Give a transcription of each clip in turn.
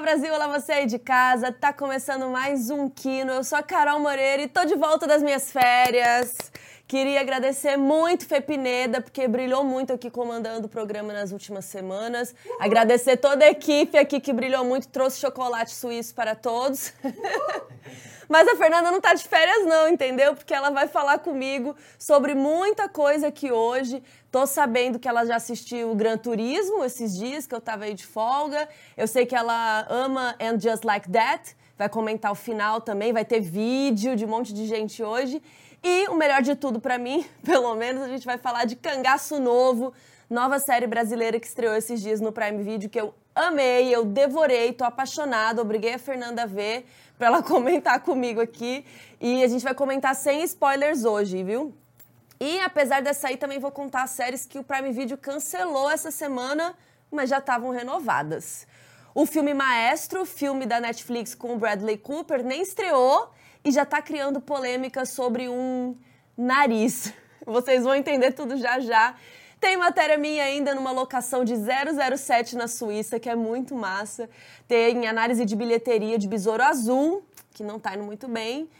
Olá Brasil, olá você aí de casa. Tá começando mais um Kino. Eu sou a Carol Moreira e tô de volta das minhas férias. Queria agradecer muito Fê Pineda, porque brilhou muito aqui comandando o programa nas últimas semanas. Agradecer toda a equipe aqui que brilhou muito, trouxe chocolate suíço para todos. Mas a Fernanda não tá de férias não, entendeu? Porque ela vai falar comigo sobre muita coisa aqui hoje. Tô sabendo que ela já assistiu o Gran Turismo esses dias, que eu tava aí de folga. Eu sei que ela ama And Just Like That. Vai comentar o final também, vai ter vídeo de um monte de gente hoje. E o melhor de tudo para mim, pelo menos, a gente vai falar de Cangaço Novo, nova série brasileira que estreou esses dias no Prime Video, que eu amei, eu devorei, tô apaixonada, obriguei a Fernanda a ver para ela comentar comigo aqui. E a gente vai comentar sem spoilers hoje, viu? E apesar dessa aí, também vou contar as séries que o Prime Video cancelou essa semana, mas já estavam renovadas. O filme Maestro, filme da Netflix com o Bradley Cooper, nem estreou e já está criando polêmica sobre um nariz. Vocês vão entender tudo já já. Tem matéria minha ainda numa locação de 007 na Suíça, que é muito massa. Tem análise de bilheteria de Besouro Azul, que não tá indo muito bem.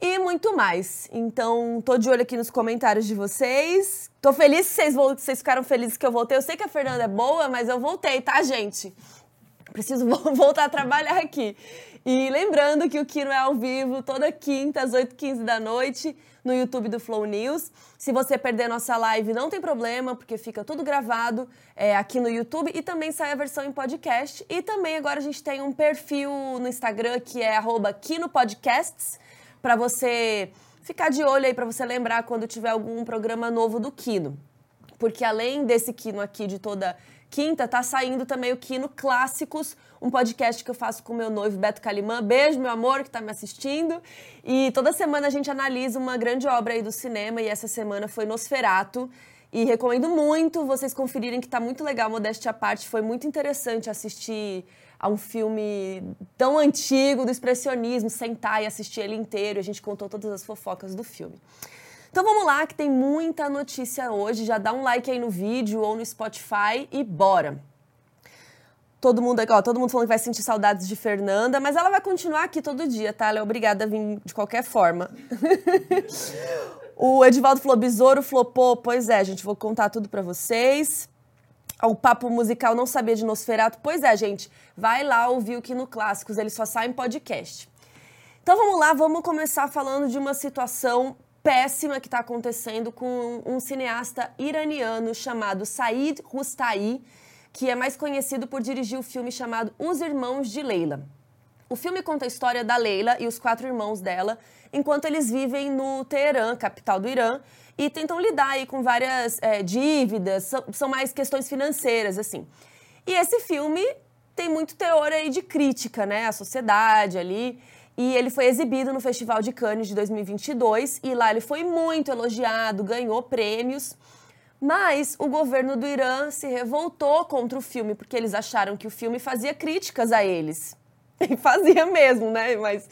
E muito mais. Então, tô de olho aqui nos comentários de vocês. Tô feliz que vocês, vocês ficaram felizes que eu voltei. Eu sei que a Fernanda é boa, mas eu voltei, tá, gente? Preciso voltar a trabalhar aqui. E lembrando que o Kino é ao vivo toda quinta às 8h15 da noite no YouTube do Flow News. Se você perder nossa live, não tem problema, porque fica tudo gravado é, aqui no YouTube e também sai a versão em podcast. E também agora a gente tem um perfil no Instagram que é KinoPodcasts, para você ficar de olho aí, para você lembrar quando tiver algum programa novo do Kino. Porque além desse Kino aqui de toda quinta, tá saindo também o Kino Clássicos, um podcast que eu faço com meu noivo Beto Calimã. Beijo, meu amor, que tá me assistindo. E toda semana a gente analisa uma grande obra aí do cinema e essa semana foi Nosferato. E recomendo muito vocês conferirem que tá muito legal, modéstia à parte. Foi muito interessante assistir a um filme tão antigo do expressionismo, sentar e assistir ele inteiro. A gente contou todas as fofocas do filme. Então vamos lá, que tem muita notícia hoje. Já dá um like aí no vídeo ou no Spotify e bora! Todo mundo aqui, ó, todo mundo falando que vai sentir saudades de Fernanda, mas ela vai continuar aqui todo dia, tá? Ela é obrigada a vir de qualquer forma. o Edivaldo falou, besouro flopou. Pois é, gente, vou contar tudo para vocês. O papo musical não sabia de Nosferato. Pois é, gente, vai lá ouvir o que no Clássicos, ele só sai em podcast. Então vamos lá, vamos começar falando de uma situação péssima que está acontecendo com um cineasta iraniano chamado Said Rustai, que é mais conhecido por dirigir o filme chamado Os Irmãos de Leila. O filme conta a história da Leila e os quatro irmãos dela, enquanto eles vivem no Teherã, capital do Irã, e tentam lidar aí com várias é, dívidas, são, mais questões financeiras, assim. E esse filme tem muito teor aí de crítica, né, à sociedade ali. E ele foi exibido no Festival de Cannes de 2022 e lá ele foi muito elogiado, ganhou prêmios. Mas o governo do Irã se revoltou contra o filme porque eles acharam que o filme fazia críticas a eles. E fazia mesmo, né? Mas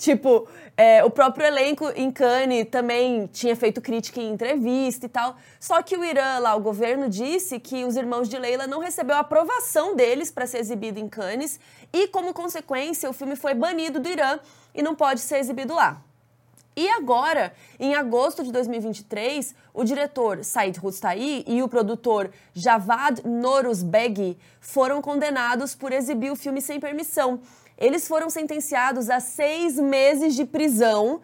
Tipo, é, o próprio elenco em Cannes também tinha feito crítica em entrevista e tal. Só que o Irã, lá, o governo disse que os irmãos de Leila não recebeu a aprovação deles para ser exibido em Cannes e, como consequência, o filme foi banido do Irã e não pode ser exibido lá. E agora, em agosto de 2023, o diretor Said Rustai e o produtor Javad Noruzbegi foram condenados por exibir o filme sem permissão eles foram sentenciados a seis meses de prisão,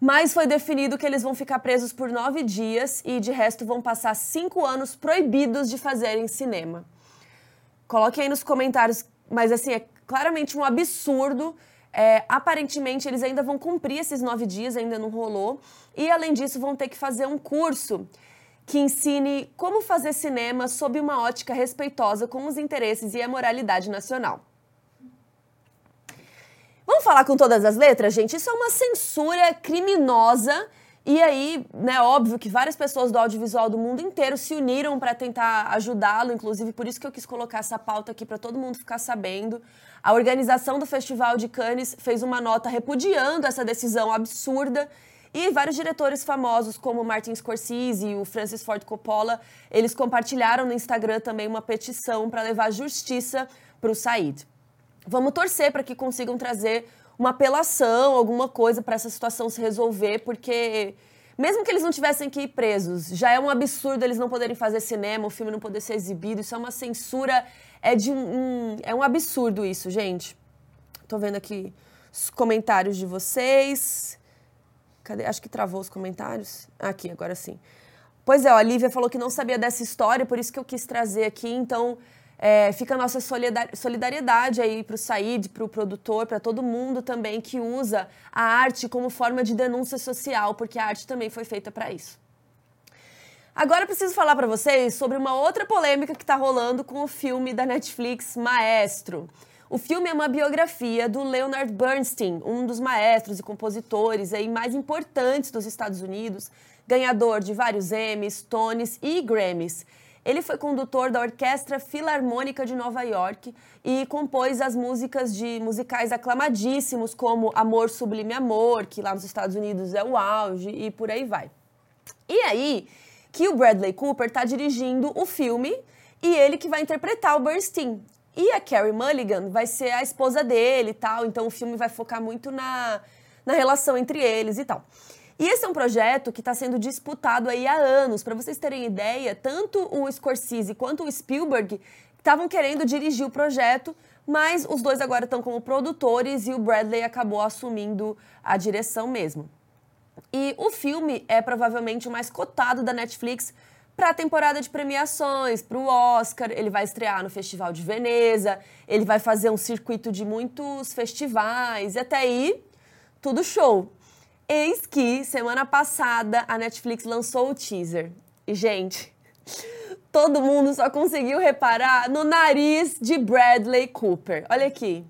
mas foi definido que eles vão ficar presos por nove dias e, de resto, vão passar cinco anos proibidos de fazerem cinema. Coloque aí nos comentários, mas assim, é claramente um absurdo. É, aparentemente, eles ainda vão cumprir esses nove dias, ainda não rolou. E, além disso, vão ter que fazer um curso que ensine como fazer cinema sob uma ótica respeitosa com os interesses e a moralidade nacional. Vamos falar com todas as letras, gente? Isso é uma censura criminosa. E aí, né, óbvio que várias pessoas do audiovisual do mundo inteiro se uniram para tentar ajudá-lo, inclusive por isso que eu quis colocar essa pauta aqui para todo mundo ficar sabendo. A organização do Festival de Cannes fez uma nota repudiando essa decisão absurda e vários diretores famosos, como Martin Scorsese e o Francis Ford Coppola, eles compartilharam no Instagram também uma petição para levar justiça para o Said. vamos torcer para que consigam trazer uma apelação, alguma coisa para essa situação se resolver, porque mesmo que eles não tivessem que ir presos, já é um absurdo eles não poderem fazer cinema, o filme não poder ser exibido. Isso é uma censura, é de um, é um absurdo isso, gente. Tô vendo aqui os comentários de vocês. Cadê? Acho que travou os comentários. Aqui, agora sim. Pois é, a Lívia falou que não sabia dessa história, por isso que eu quis trazer aqui. Então, é, fica a nossa solidariedade aí para o Said, para o produtor, para todo mundo também que usa a arte como forma de denúncia social, porque a arte também foi feita para isso. Agora preciso falar para vocês sobre uma outra polêmica que está rolando com o filme da Netflix Maestro. O filme é uma biografia do Leonard Bernstein, um dos maestros e compositores aí mais importantes dos Estados Unidos, ganhador de vários Emmys, Tonys e Grammys. Ele foi condutor da Orquestra Filarmônica de Nova York e compôs as músicas de musicais aclamadíssimos como Amor Sublime Amor, que lá nos Estados Unidos é o auge, e por aí vai. E aí que o Bradley Cooper está dirigindo o filme e ele que vai interpretar o Bernstein. E a Carrie Mulligan vai ser a esposa dele e tal, então o filme vai focar muito na, na relação entre eles e tal. E esse é um projeto que está sendo disputado aí há anos. Para vocês terem ideia, tanto o Scorsese quanto o Spielberg estavam querendo dirigir o projeto, mas os dois agora estão como produtores e o Bradley acabou assumindo a direção mesmo. E o filme é provavelmente o mais cotado da Netflix para a temporada de premiações, para o Oscar. Ele vai estrear no Festival de Veneza, ele vai fazer um circuito de muitos festivais, e até aí, tudo show. Eis que, semana passada, a Netflix lançou o teaser. E, gente, todo mundo só conseguiu reparar no nariz de Bradley Cooper. Olha aqui.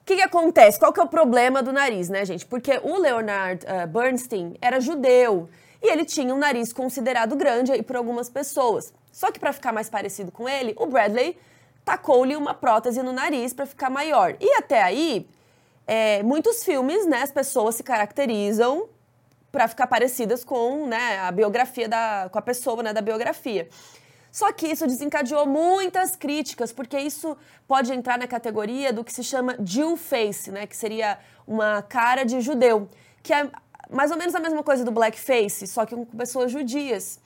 O que, que acontece? Qual que é o problema do nariz, né, gente? Porque o Leonard uh, Bernstein era judeu e ele tinha um nariz considerado grande aí por algumas pessoas. Só que para ficar mais parecido com ele, o Bradley tacou-lhe uma prótese no nariz para ficar maior. E até aí, é, muitos filmes, né, as pessoas se caracterizam para ficar parecidas com né, a biografia da, com a pessoa né, da biografia. Só que isso desencadeou muitas críticas, porque isso pode entrar na categoria do que se chama Jew face, né, que seria uma cara de judeu, que é mais ou menos a mesma coisa do blackface, só que com pessoas judias.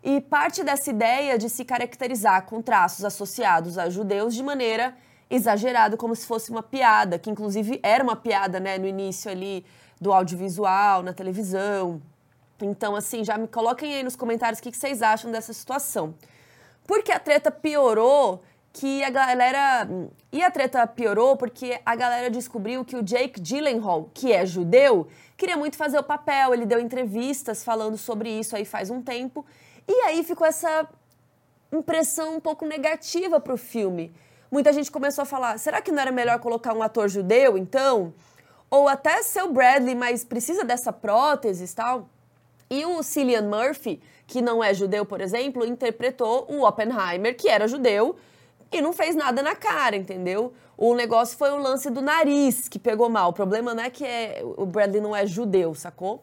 E parte dessa ideia de se caracterizar com traços associados a judeus de maneira exagerado, como se fosse uma piada, que inclusive era uma piada, né, no início ali do audiovisual, na televisão. Então, assim, já me coloquem aí nos comentários o que vocês acham dessa situação. Porque a treta piorou que a galera. E a treta piorou porque a galera descobriu que o Jake Gyllenhaal, que é judeu, queria muito fazer o papel. Ele deu entrevistas falando sobre isso aí faz um tempo. E aí ficou essa impressão um pouco negativa para o filme muita gente começou a falar: será que não era melhor colocar um ator judeu, então? Ou até ser o Bradley, mas precisa dessa prótese e tal? E o Cillian Murphy, que não é judeu, por exemplo, interpretou o Oppenheimer, que era judeu, e não fez nada na cara, entendeu? O negócio foi o lance do nariz que pegou mal. O problema não é que é, o Bradley não é judeu, sacou?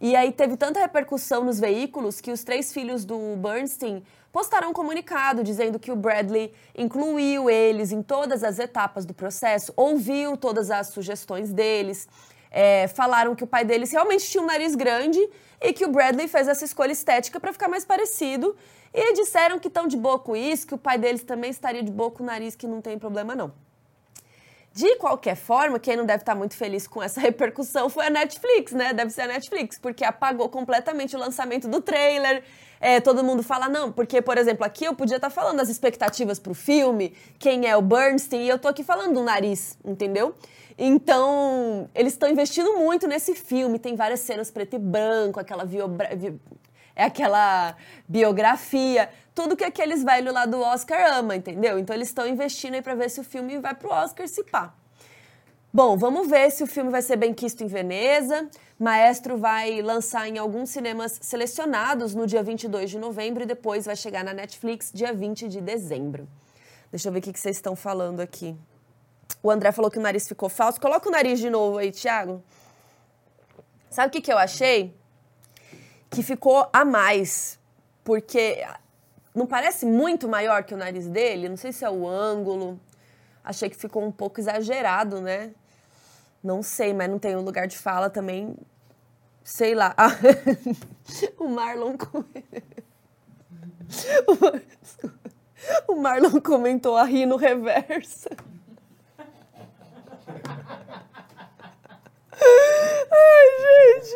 E aí teve tanta repercussão nos veículos que os três filhos do Bernstein postaram um comunicado dizendo que o Bradley incluiu eles em todas as etapas do processo, ouviu todas as sugestões deles, é, falaram que o pai deles realmente tinha um nariz grande e que o Bradley fez essa escolha estética para ficar mais parecido. E disseram que estão de boa com isso, que o pai deles também estaria de boa com o nariz, que não tem problema não. De qualquer forma, quem não deve estar muito feliz com essa repercussão foi a Netflix, né? Deve ser a Netflix, porque apagou completamente o lançamento do trailer. É, todo mundo fala, não, porque, por exemplo, aqui eu podia estar falando das expectativas pro filme, quem é o Bernstein, e eu tô aqui falando do nariz, entendeu? Então, eles estão investindo muito nesse filme, tem várias cenas preto e branco, aquela viobra... é aquela biografia tudo que aqueles velhos lá do Oscar ama, entendeu? Então eles estão investindo aí para ver se o filme vai pro Oscar se pá. Bom, vamos ver se o filme vai ser bem quisto em Veneza. Maestro vai lançar em alguns cinemas selecionados no dia 22 de novembro e depois vai chegar na Netflix dia 20 de dezembro. Deixa eu ver o que vocês estão falando aqui. O André falou que o nariz ficou falso. Coloca o nariz de novo aí, Thiago. Sabe o que, que eu achei? Que ficou a mais. Porque não parece muito maior que o nariz dele? Não sei se é o ângulo, achei que ficou um pouco exagerado, né? Não sei, mas não tem um lugar de fala também. Sei lá. o Marlon. o Marlon comentou a rir no reverso. Ai, gente.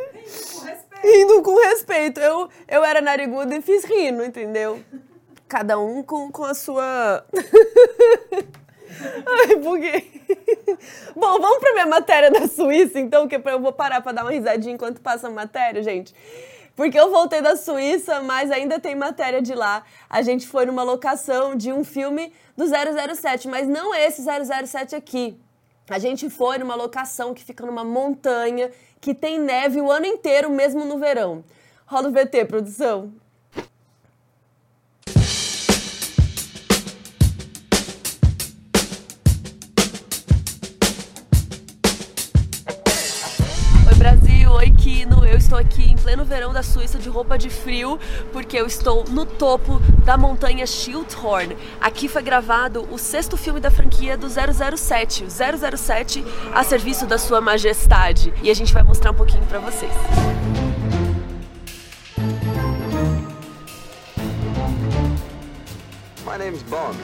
Rindo com respeito. Eu, eu era nariguda e fiz rindo, entendeu? Cada um com, com a sua. Ai, buguei. Bom, vamos para minha matéria da Suíça, então, que eu vou parar para dar uma risadinha enquanto passa a matéria, gente. Porque eu voltei da Suíça, mas ainda tem matéria de lá. A gente foi numa locação de um filme do 007, mas não esse 007 aqui. A gente foi numa locação que fica numa montanha que tem neve o ano inteiro, mesmo no verão. Roda o VT, produção. Estou aqui em pleno verão da Suíça de roupa de frio, porque eu estou no topo da montanha Schildhorn. Aqui foi gravado o sexto filme da franquia do 007, o 007 a serviço da Sua Majestade. E a gente vai mostrar um pouquinho para vocês. My name is Bond.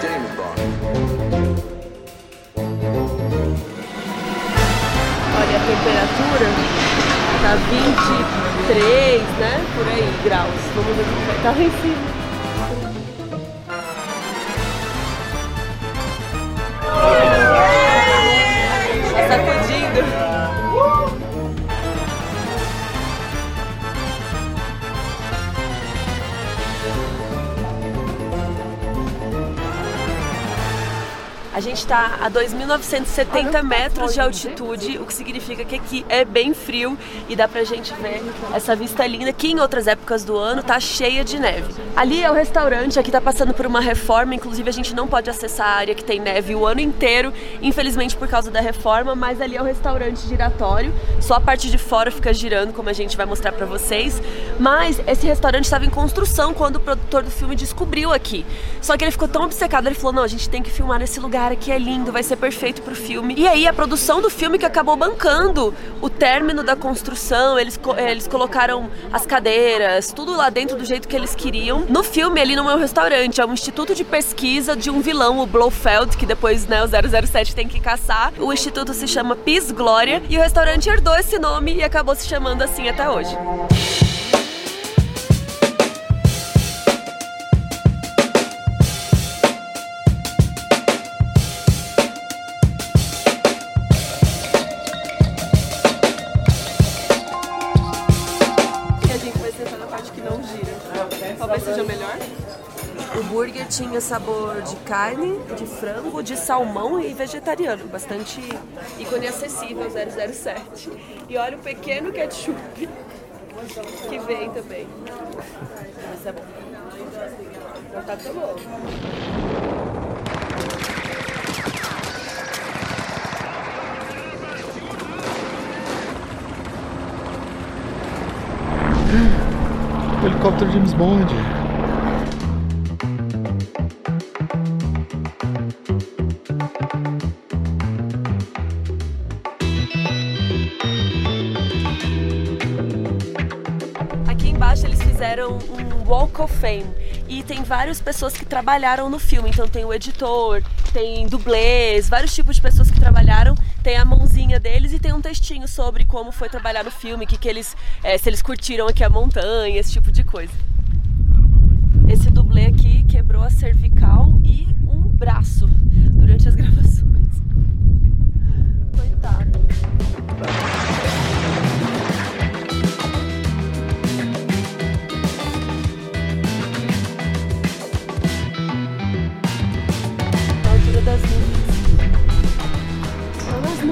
James Bond. Olha a temperatura tá 23, né? Por aí, graus. Vamos ver como vai estar lá em cima. Tá sacudindo. A gente está a 2.970 metros de altitude, o que significa que aqui é bem frio e dá pra gente ver essa vista linda que em outras épocas do ano tá cheia de neve. Ali é o restaurante, aqui tá passando por uma reforma, inclusive a gente não pode acessar a área que tem neve o ano inteiro, infelizmente por causa da reforma, mas ali é o restaurante giratório, só a parte de fora fica girando, como a gente vai mostrar pra vocês. Mas esse restaurante estava em construção quando o produtor do filme descobriu aqui. Só que ele ficou tão obcecado, ele falou: não, a gente tem que filmar nesse lugar cara, que é lindo, vai ser perfeito pro filme. E aí a produção do filme que acabou bancando o término da construção, eles, eles colocaram as cadeiras, tudo lá dentro do jeito que eles queriam. No filme, ali não é um restaurante, é um instituto de pesquisa de um vilão, o Blofeld, que depois né, o 007 tem que caçar. O instituto se chama Peace Glória e o restaurante herdou esse nome e acabou se chamando assim até hoje. Tinha sabor de carne, de frango, de salmão e vegetariano. Bastante ícone acessível 007. E olha o pequeno ketchup que vem também. Essa é bom. Tá tão bom. Helicóptero James Bond. Fame. E tem várias pessoas que trabalharam no filme. Então tem o editor, tem dublês, vários tipos de pessoas que trabalharam. Tem a mãozinha deles e tem um textinho sobre como foi trabalhar no filme, que, que eles, é, se eles curtiram aqui a montanha, esse tipo de coisa. Esse dublê aqui quebrou a cervical e um braço durante as gravações.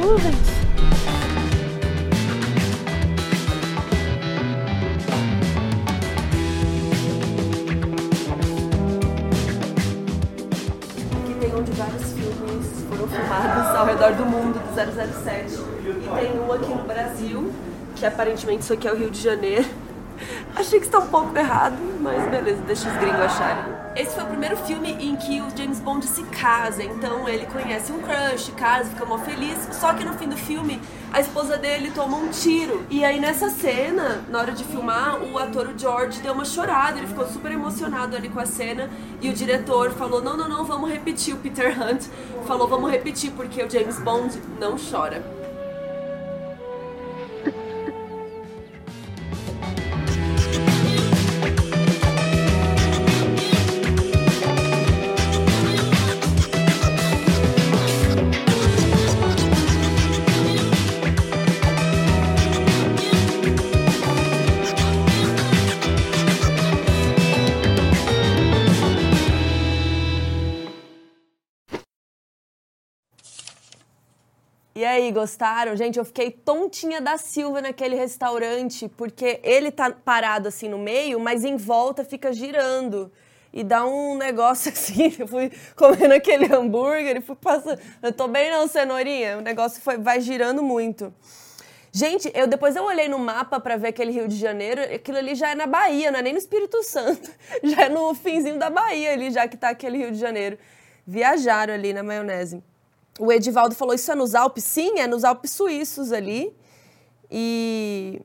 Nuvens. Aqui tem onde vários filmes foram filmados ao redor do mundo do 007. E tem um aqui no Brasil, que aparentemente isso aqui é o Rio de Janeiro. Achei que está um pouco errado, mas beleza, deixa os gringos acharem. Esse foi o primeiro filme em que o James Bond se casa, então ele conhece um crush, casa, fica mó feliz. Só que no fim do filme, a esposa dele toma um tiro. E aí nessa cena, na hora de filmar, o ator o George deu uma chorada, ele ficou super emocionado ali com a cena. E o diretor falou: não, não, não, vamos repetir. O Peter Hunt falou: vamos repetir, porque o James Bond não chora. Aí, gostaram? Gente, eu fiquei tontinha da Silva naquele restaurante, porque ele tá parado assim no meio, mas em volta fica girando. E dá um negócio assim, eu fui comendo aquele hambúrguer e fui passando. Eu tô bem não, cenourinha. O negócio foi, vai girando muito. Gente, eu depois eu olhei no mapa para ver aquele Rio de Janeiro, aquilo ali já é na Bahia, não é nem no Espírito Santo. Já é no finzinho da Bahia ali, já que tá aquele Rio de Janeiro. Viajaram ali na maionese. O Edivaldo falou: Isso é nos Alpes? Sim, é nos Alpes suíços ali. E.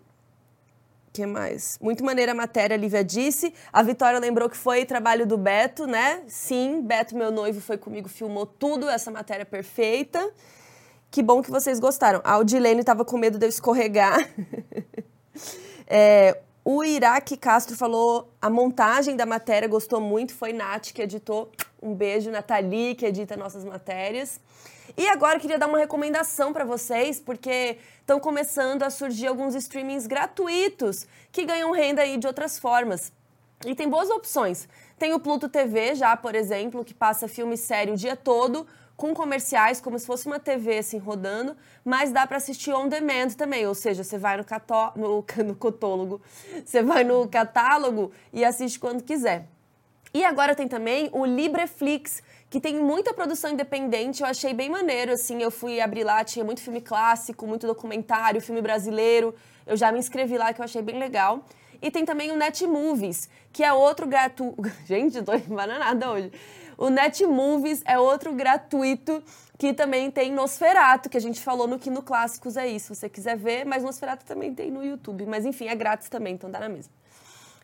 que mais? Muito maneira a matéria, a Lívia disse. A Vitória lembrou que foi trabalho do Beto, né? Sim, Beto, meu noivo, foi comigo, filmou tudo, essa matéria perfeita. Que bom que vocês gostaram. A Audilene estava com medo de eu escorregar. é, o Iraque Castro falou: a montagem da matéria gostou muito, foi Nath que editou. Um beijo, Nathalie, que edita nossas matérias. E agora eu queria dar uma recomendação para vocês, porque estão começando a surgir alguns streamings gratuitos que ganham renda aí de outras formas. E tem boas opções. Tem o Pluto TV já, por exemplo, que passa filme sério o dia todo, com comerciais, como se fosse uma TV assim rodando, mas dá para assistir on demand também, ou seja, você vai no, cató no, no cotólogo, você vai no catálogo e assiste quando quiser. E agora tem também o Libreflix, que tem muita produção independente, eu achei bem maneiro, assim, eu fui abrir lá, tinha muito filme clássico, muito documentário, filme brasileiro, eu já me inscrevi lá, que eu achei bem legal. E tem também o Netmovies, que é outro gratuito... Gente, tô embananada hoje. O Netmovies é outro gratuito que também tem Nosferato, que a gente falou no Kino Clássicos, é isso, se você quiser ver, mas Nosferato também tem no YouTube. Mas enfim, é grátis também, então dá na mesma.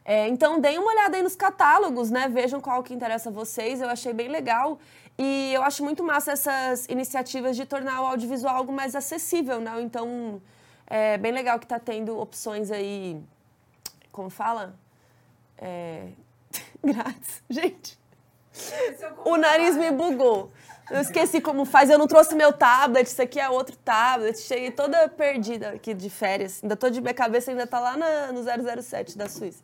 É, então, deem uma olhada aí nos catálogos, né? Vejam qual que interessa a vocês. Eu achei bem legal. E eu acho muito massa essas iniciativas de tornar o audiovisual algo mais acessível, né? Então, é bem legal que está tendo opções aí. Como fala? É... Grátis. Gente, o nariz me bugou. Eu esqueci como faz, eu não trouxe meu tablet, isso aqui é outro tablet. Cheguei toda perdida aqui de férias. Ainda tô de minha cabeça ainda tá lá na, no 007 da Suíça.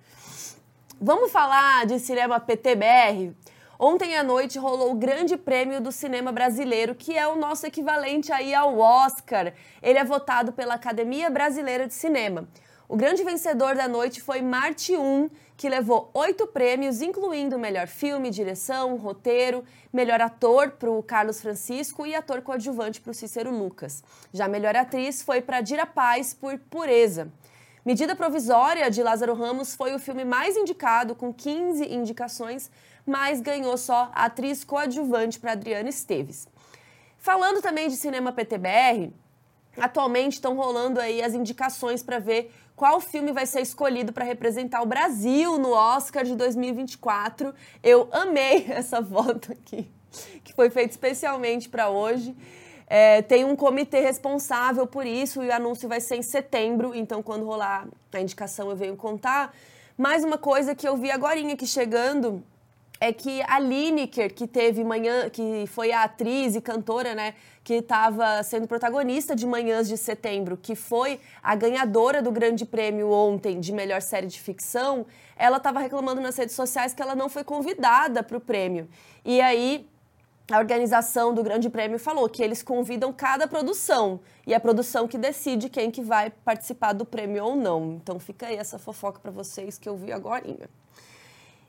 Vamos falar de cinema PTBR? Ontem à noite rolou o Grande Prêmio do Cinema Brasileiro, que é o nosso equivalente aí ao Oscar. Ele é votado pela Academia Brasileira de Cinema. O grande vencedor da noite foi Marte 1, que levou oito prêmios, incluindo melhor filme, direção, roteiro, melhor ator para o Carlos Francisco e ator coadjuvante para o Cícero Lucas. Já melhor atriz foi para Dira Paz por Pureza. Medida Provisória de Lázaro Ramos foi o filme mais indicado, com 15 indicações, mas ganhou só a atriz coadjuvante para Adriana Esteves. Falando também de cinema PTBR, atualmente estão rolando aí as indicações para ver qual filme vai ser escolhido para representar o Brasil no Oscar de 2024. Eu amei essa foto aqui, que foi feita especialmente para hoje. É, tem um comitê responsável por isso e o anúncio vai ser em setembro, então quando rolar a indicação eu venho contar. Mais uma coisa que eu vi agora aqui chegando é que a Lineker, que teve manhã, que foi a atriz e cantora, né, que estava sendo protagonista de Manhãs de Setembro, que foi a ganhadora do Grande Prêmio ontem de melhor série de ficção, ela estava reclamando nas redes sociais que ela não foi convidada para o prêmio. E aí a organização do Grande Prêmio falou que eles convidam cada produção e é a produção que decide quem que vai participar do prêmio ou não. Então fica aí essa fofoca para vocês que eu vi agora.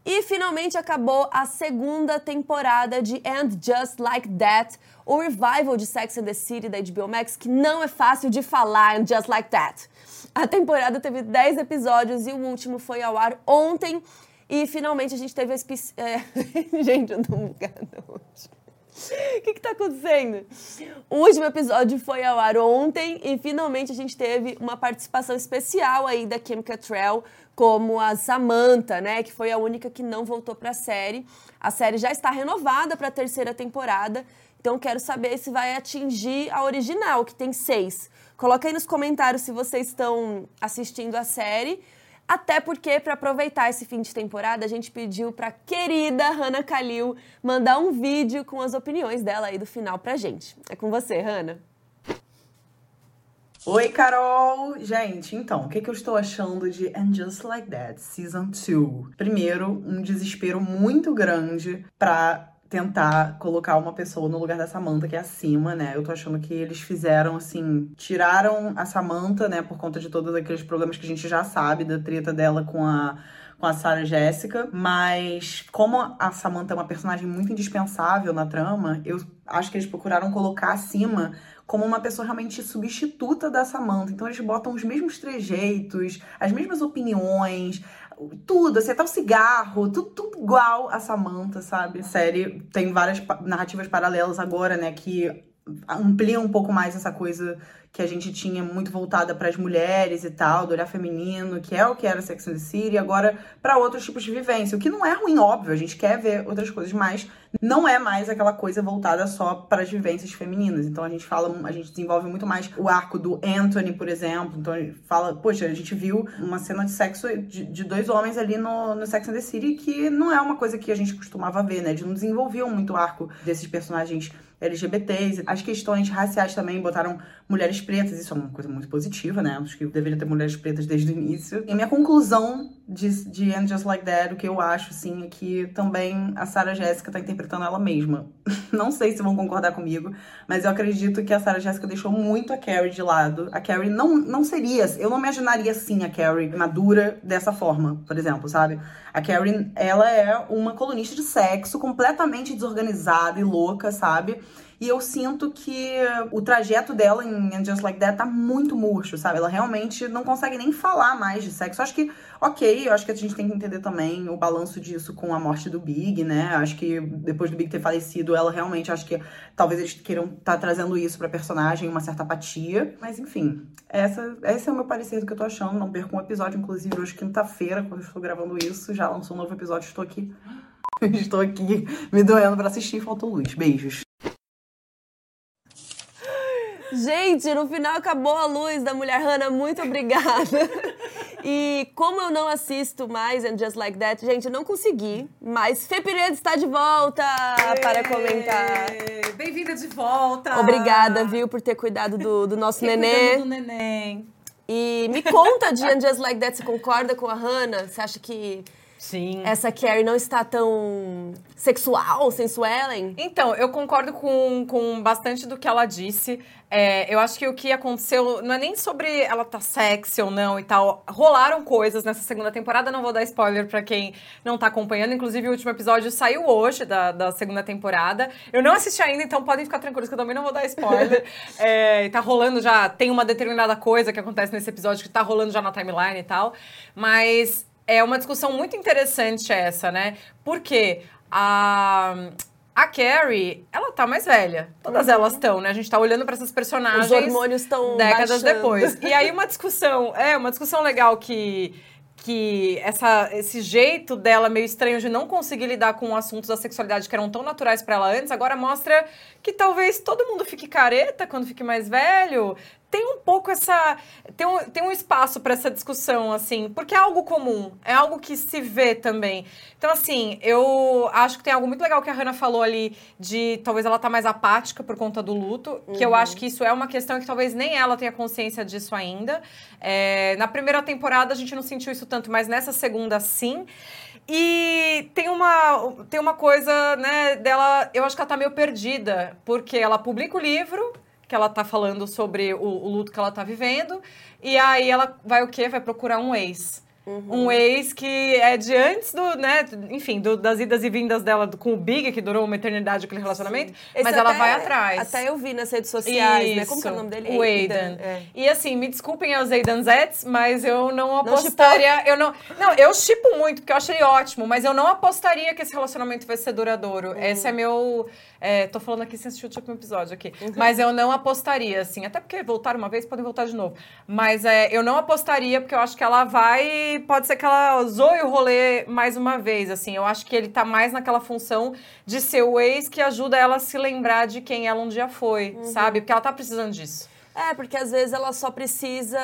E finalmente acabou a segunda temporada de And Just Like That, o revival de Sex and the City da HBO Max, que não é fácil de falar, And Just Like That. A temporada teve 10 episódios e o último foi ao ar ontem. E finalmente a gente teve a. É... gente, eu tô bugada hoje. O que está acontecendo? O último episódio foi ao ar ontem e finalmente a gente teve uma participação especial aí da Kim Cattrall como a Samantha, né, que foi a única que não voltou para a série. A série já está renovada para a terceira temporada, então quero saber se vai atingir a original, que tem seis. Coloca aí nos comentários se vocês estão assistindo a série. Até porque, para aproveitar esse fim de temporada, a gente pediu para querida Hannah Kalil mandar um vídeo com as opiniões dela aí do final pra gente. É com você, Hannah. Oi, Carol! Gente, então, o que, que eu estou achando de And Just Like That, Season 2? Primeiro, um desespero muito grande pra tentar colocar uma pessoa no lugar da Samantha, que é acima, né? Eu tô achando que eles fizeram, assim, tiraram a Samantha, né, por conta de todos aqueles problemas que a gente já sabe, da treta dela com a com a Sarah Jessica, mas como a Samantha é uma personagem muito indispensável na trama, eu acho que eles procuraram colocar acima como uma pessoa realmente substituta da Samantha. Então eles botam os mesmos trejeitos, as mesmas opiniões, tudo, assim, até o cigarro, tudo, tudo igual a Samantha, sabe? Série tem várias narrativas paralelas agora, né, que ampliam um pouco mais essa coisa que a gente tinha muito voltada para as mulheres e tal, do olhar feminino, que é o que era Sex and the City, agora para outros tipos de vivência, o que não é ruim, óbvio, a gente quer ver outras coisas, mas não é mais aquela coisa voltada só para as vivências femininas. Então a gente fala, a gente desenvolve muito mais o arco do Anthony, por exemplo. Então a gente fala, poxa, a gente viu uma cena de sexo de, de dois homens ali no, no Sex and the City que não é uma coisa que a gente costumava ver, né? De não desenvolviam muito o arco desses personagens LGBTs. As questões raciais também botaram mulheres pretas, isso é uma coisa muito positiva, né? Acho que deveria ter mulheres pretas desde o início. E a minha conclusão de, de And Just Like That, o que eu acho, assim, é que também a Sarah Jessica tá interpretando ela mesma. Não sei se vão concordar comigo, mas eu acredito que a Sarah Jessica deixou muito a Carrie de lado. A Carrie não, não seria, eu não imaginaria assim a Carrie madura dessa forma, por exemplo, sabe? A Carrie, ela é uma colunista de sexo completamente desorganizada e louca, sabe? E eu sinto que o trajeto dela em And Just Like That tá muito murcho, sabe? Ela realmente não consegue nem falar mais de sexo. Eu acho que, ok, eu acho que a gente tem que entender também o balanço disso com a morte do Big, né? Acho que depois do Big ter falecido, ela realmente, acho que talvez eles queiram estar tá trazendo isso pra personagem, uma certa apatia. Mas enfim, essa, esse é o meu parecer do que eu tô achando. Não perco um episódio, inclusive, hoje, quinta-feira, quando eu estou gravando isso. Já lançou um novo episódio, estou aqui. Estou aqui me doendo para assistir, faltou luz. Beijos. Gente, no final acabou a luz da Mulher Hannah, muito obrigada. E como eu não assisto mais And Just Like That, gente, eu não consegui, mas Fê Piredo está de volta para comentar. Bem-vinda de volta! Obrigada, viu, por ter cuidado do, do nosso neném. do neném. E me conta de And Just Like That, você concorda com a Hannah? Você acha que Sim. essa Carrie não está tão sexual, sensuelen? Então, eu concordo com, com bastante do que ela disse. É, eu acho que o que aconteceu não é nem sobre ela tá sexy ou não e tal. Rolaram coisas nessa segunda temporada, não vou dar spoiler para quem não tá acompanhando. Inclusive, o último episódio saiu hoje da, da segunda temporada. Eu não assisti ainda, então podem ficar tranquilos que eu também não vou dar spoiler. é, tá rolando já, tem uma determinada coisa que acontece nesse episódio que tá rolando já na timeline e tal. Mas é uma discussão muito interessante essa, né? Porque a. A Carrie, ela tá mais velha. Todas uhum. elas estão, né? A gente tá olhando para essas personagens. Os hormônios estão décadas baixando. depois. E aí uma discussão, é, uma discussão legal que que essa, esse jeito dela meio estranho de não conseguir lidar com assuntos da sexualidade que eram tão naturais para ela antes, agora mostra que talvez todo mundo fique careta quando fique mais velho, tem um pouco essa. Tem um, tem um espaço para essa discussão, assim, porque é algo comum, é algo que se vê também. Então, assim, eu acho que tem algo muito legal que a Hannah falou ali de talvez ela tá mais apática por conta do luto, uhum. que eu uhum. acho que isso é uma questão que talvez nem ela tenha consciência disso ainda. É, na primeira temporada a gente não sentiu isso tanto, mas nessa segunda sim. E tem uma, tem uma coisa, né, dela, eu acho que ela tá meio perdida, porque ela publica o livro, que ela tá falando sobre o, o, luto que ela tá vivendo. E aí ela vai o quê? Vai procurar um ex. Um ex que é de antes do, né, enfim, do- das idas e vindas dela com o Big, que durou uma eternidade aquele relacionamento, mas ela até- vai atrás. Até eu vi nas redes sociais, né? Como que é o Isso, nome dele? O Aidan. É. E assim, me desculpem aos Aidan Zets, mas eu não Não apostaria. eu não, não, eu chipo muito, porque eu achei ótimo, mas eu não apostaria que esse relacionamento vai ser duradouro. Uhum. Esse é meu. é, tô falando aqui sem assistir o último episódio aqui. Uhum. Mas eu não apostaria, assim. Até porque voltaram uma vez, podem voltar de novo. Mas é, eu não apostaria, porque eu acho que ela vai. Pode ser que ela zoe o rolê mais uma vez, assim. Eu acho que ele tá mais naquela função de ser o ex que ajuda ela a se lembrar de quem ela um dia foi, Uhum. sabe? Porque ela tá precisando disso. É, porque às vezes ela só precisa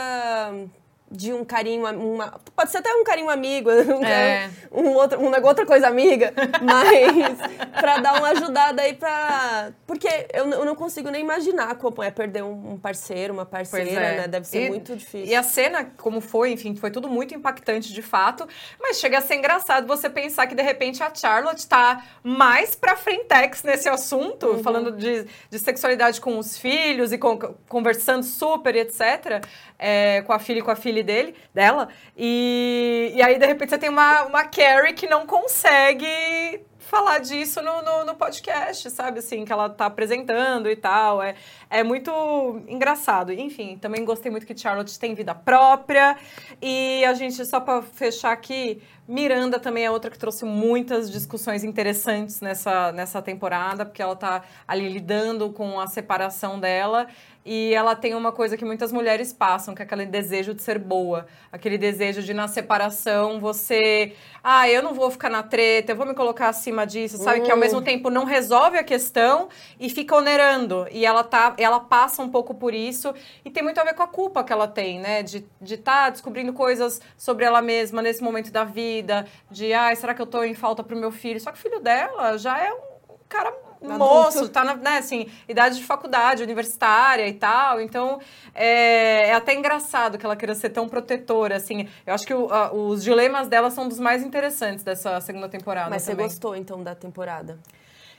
de um carinho, uma, pode ser até um carinho amigo, um, É. um outro, uma outra coisa amiga, mas pra dar uma ajudada aí pra. Porque eu, eu não consigo nem imaginar como é perder um parceiro, uma parceira, é. né? Deve ser E- muito difícil. E a cena, como foi, enfim, foi tudo muito impactante de fato, mas chega a ser engraçado você pensar que de repente a Charlotte tá mais pra frentex nesse assunto, Uhum. falando de, de sexualidade com os filhos e com- conversando super, etc., é, com a filha e com a filha dele, dela. E, e aí, de repente, você tem uma, uma Carrie que não consegue falar disso no, no, no podcast, sabe? Assim, que ela tá apresentando e tal. É, é muito engraçado. Enfim, também gostei muito que Charlotte tem vida própria. E a gente, só pra fechar aqui, Miranda também é outra que trouxe muitas discussões interessantes nessa, nessa temporada, porque ela tá ali lidando com a separação dela. E ela tem uma coisa que muitas mulheres passam, que é aquele desejo de ser boa. Aquele desejo de, na separação, você. Ah, eu não vou ficar na treta, eu vou me colocar acima disso, sabe? Que ao mesmo tempo não resolve a questão e fica onerando. E ela tá, ela passa um pouco por isso. E tem muito a ver com a culpa que ela tem, né? De estar de tá descobrindo coisas sobre ela mesma nesse momento da vida. De, ai, será que eu tô em falta pro meu filho? Só que o filho dela já é um cara moço, tá na, né, assim, idade de faculdade, universitária e tal. Então, é, é até engraçado que ela queira ser tão protetora, assim. Eu acho que o- a- os dilemas dela são dos mais interessantes dessa segunda temporada Mas você também. gostou então da temporada?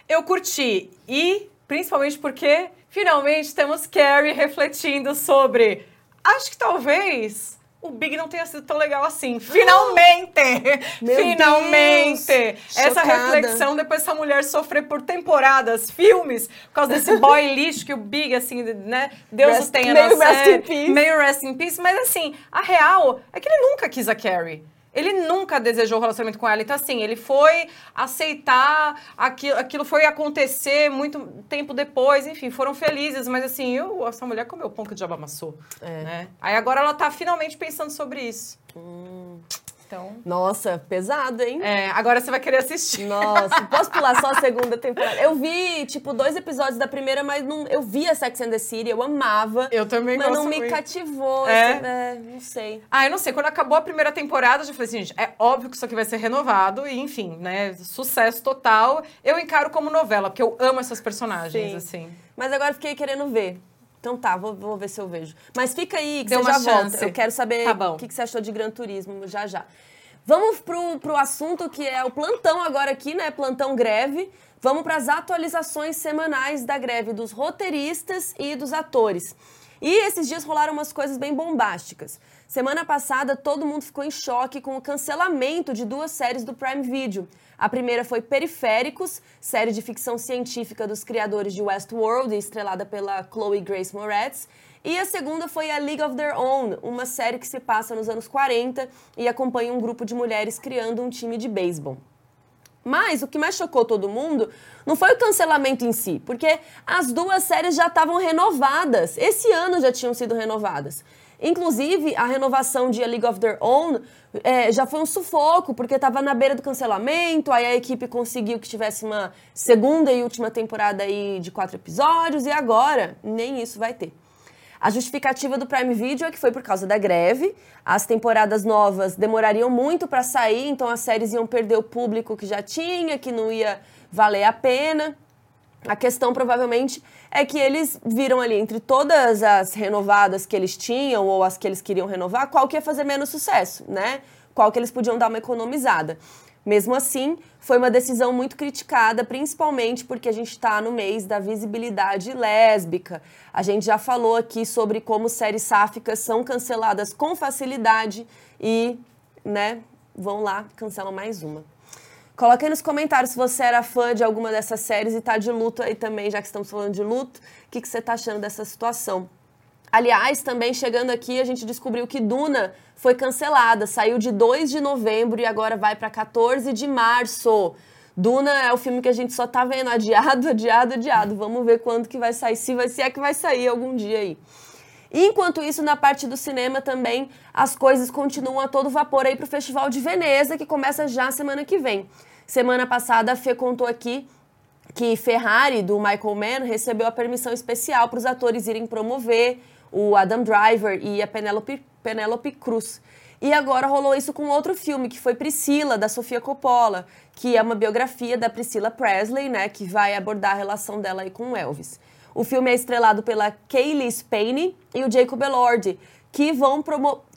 Eu curti. E, principalmente porque, finalmente, temos Carrie refletindo sobre... Acho que talvez... O Big não tenha sido tão legal assim. Finalmente! Meu Finalmente! Deus! Essa Chocada. reflexão depois dessa mulher sofrer por temporadas, filmes, por causa desse boy lixo que o Big, assim, né? Deus Rest- o tenha meio na rest série, in peace. Meio rest in peace. Mas, assim, a real é que ele nunca quis a Carrie. Ele nunca desejou um relacionamento com ela. Então, assim, ele foi aceitar, aquilo, aquilo foi acontecer muito tempo depois. Enfim, foram felizes. Mas, assim, eu, essa mulher comeu pão que o diabo amassou. É. Né? Aí agora ela tá finalmente pensando sobre isso. Então... Nossa, pesado, hein? É, agora você vai querer assistir. Nossa, posso pular só a segunda temporada? Eu vi, tipo, dois episódios da primeira, mas não, eu via Sex and the City, eu amava. Eu também mas não me muito. cativou. É? assim, é, não sei. Ah, eu não sei. Quando acabou a primeira temporada, eu já falei assim, gente, é óbvio que isso aqui vai ser renovado. E, enfim, né? Sucesso total. Eu encaro como novela, porque eu amo essas personagens, Sim. assim. Mas agora fiquei querendo ver. Então tá, vou, vou ver se eu vejo. Mas fica aí, que Dê você já volta. chance. Eu quero saber Tá o que, que você achou de Gran Turismo já já. Vamos pro, pro assunto que é o plantão agora aqui, né? Plantão greve. Vamos para as atualizações semanais da greve dos roteiristas e dos atores. E esses dias rolaram umas coisas bem bombásticas. Semana passada, todo mundo ficou em choque com o cancelamento de duas séries do Prime Video. A primeira foi Periféricos, série de ficção científica dos criadores de Westworld, estrelada pela Chloe Grace Moretz. E a segunda foi a League of Their Own, uma série que se passa nos anos 40 e acompanha um grupo de mulheres criando um time de beisebol. Mas o que mais chocou todo mundo não foi o cancelamento em si, porque as duas séries já estavam renovadas. Esse ano já tinham sido renovadas. Inclusive, a renovação de A League of Their Own é, já foi um sufoco, porque estava na beira do cancelamento, aí a equipe conseguiu que tivesse uma segunda e última temporada aí de quatro episódios, e agora nem isso vai ter. A justificativa do Prime Video é que foi por causa da greve. As temporadas novas demorariam muito para sair, então as séries iam perder o público que já tinha, que não ia valer a pena. A questão provavelmente é que eles viram ali entre todas as renovadas que eles tinham ou as que eles queriam renovar, qual que ia fazer menos sucesso, né? Qual que eles podiam dar uma economizada. Mesmo assim, foi uma decisão muito criticada, principalmente porque a gente está no mês da visibilidade lésbica. A gente já falou aqui sobre como séries sáficas são canceladas com facilidade e né, vão lá, cancelam mais uma. Coloque aí nos comentários se você era fã de alguma dessas séries e tá de luto aí também, já que estamos falando de luto, o que, que você tá achando dessa situação? Aliás, também chegando aqui, a gente descobriu que Duna foi cancelada, saiu de 2 de novembro e agora vai para 14 de março. Duna é o filme que a gente só tá vendo adiado, adiado, adiado. Vamos ver quando que vai sair, se vai se é que vai sair algum dia aí. Enquanto isso, na parte do cinema também, as coisas continuam a todo vapor aí pro Festival de Veneza, que começa já semana que vem. Semana passada a Fê contou aqui que Ferrari, do Michael Mann, recebeu a permissão especial para os atores irem promover o Adam Driver e a Penelope, Penelope Cruz. E agora rolou isso com outro filme, que foi Priscila, da Sofia Coppola, que é uma biografia da Priscilla Presley, né, que vai abordar a relação dela aí com Elvis. O filme é estrelado pela Kaylee Spain e o Jacob Elordi, que vão,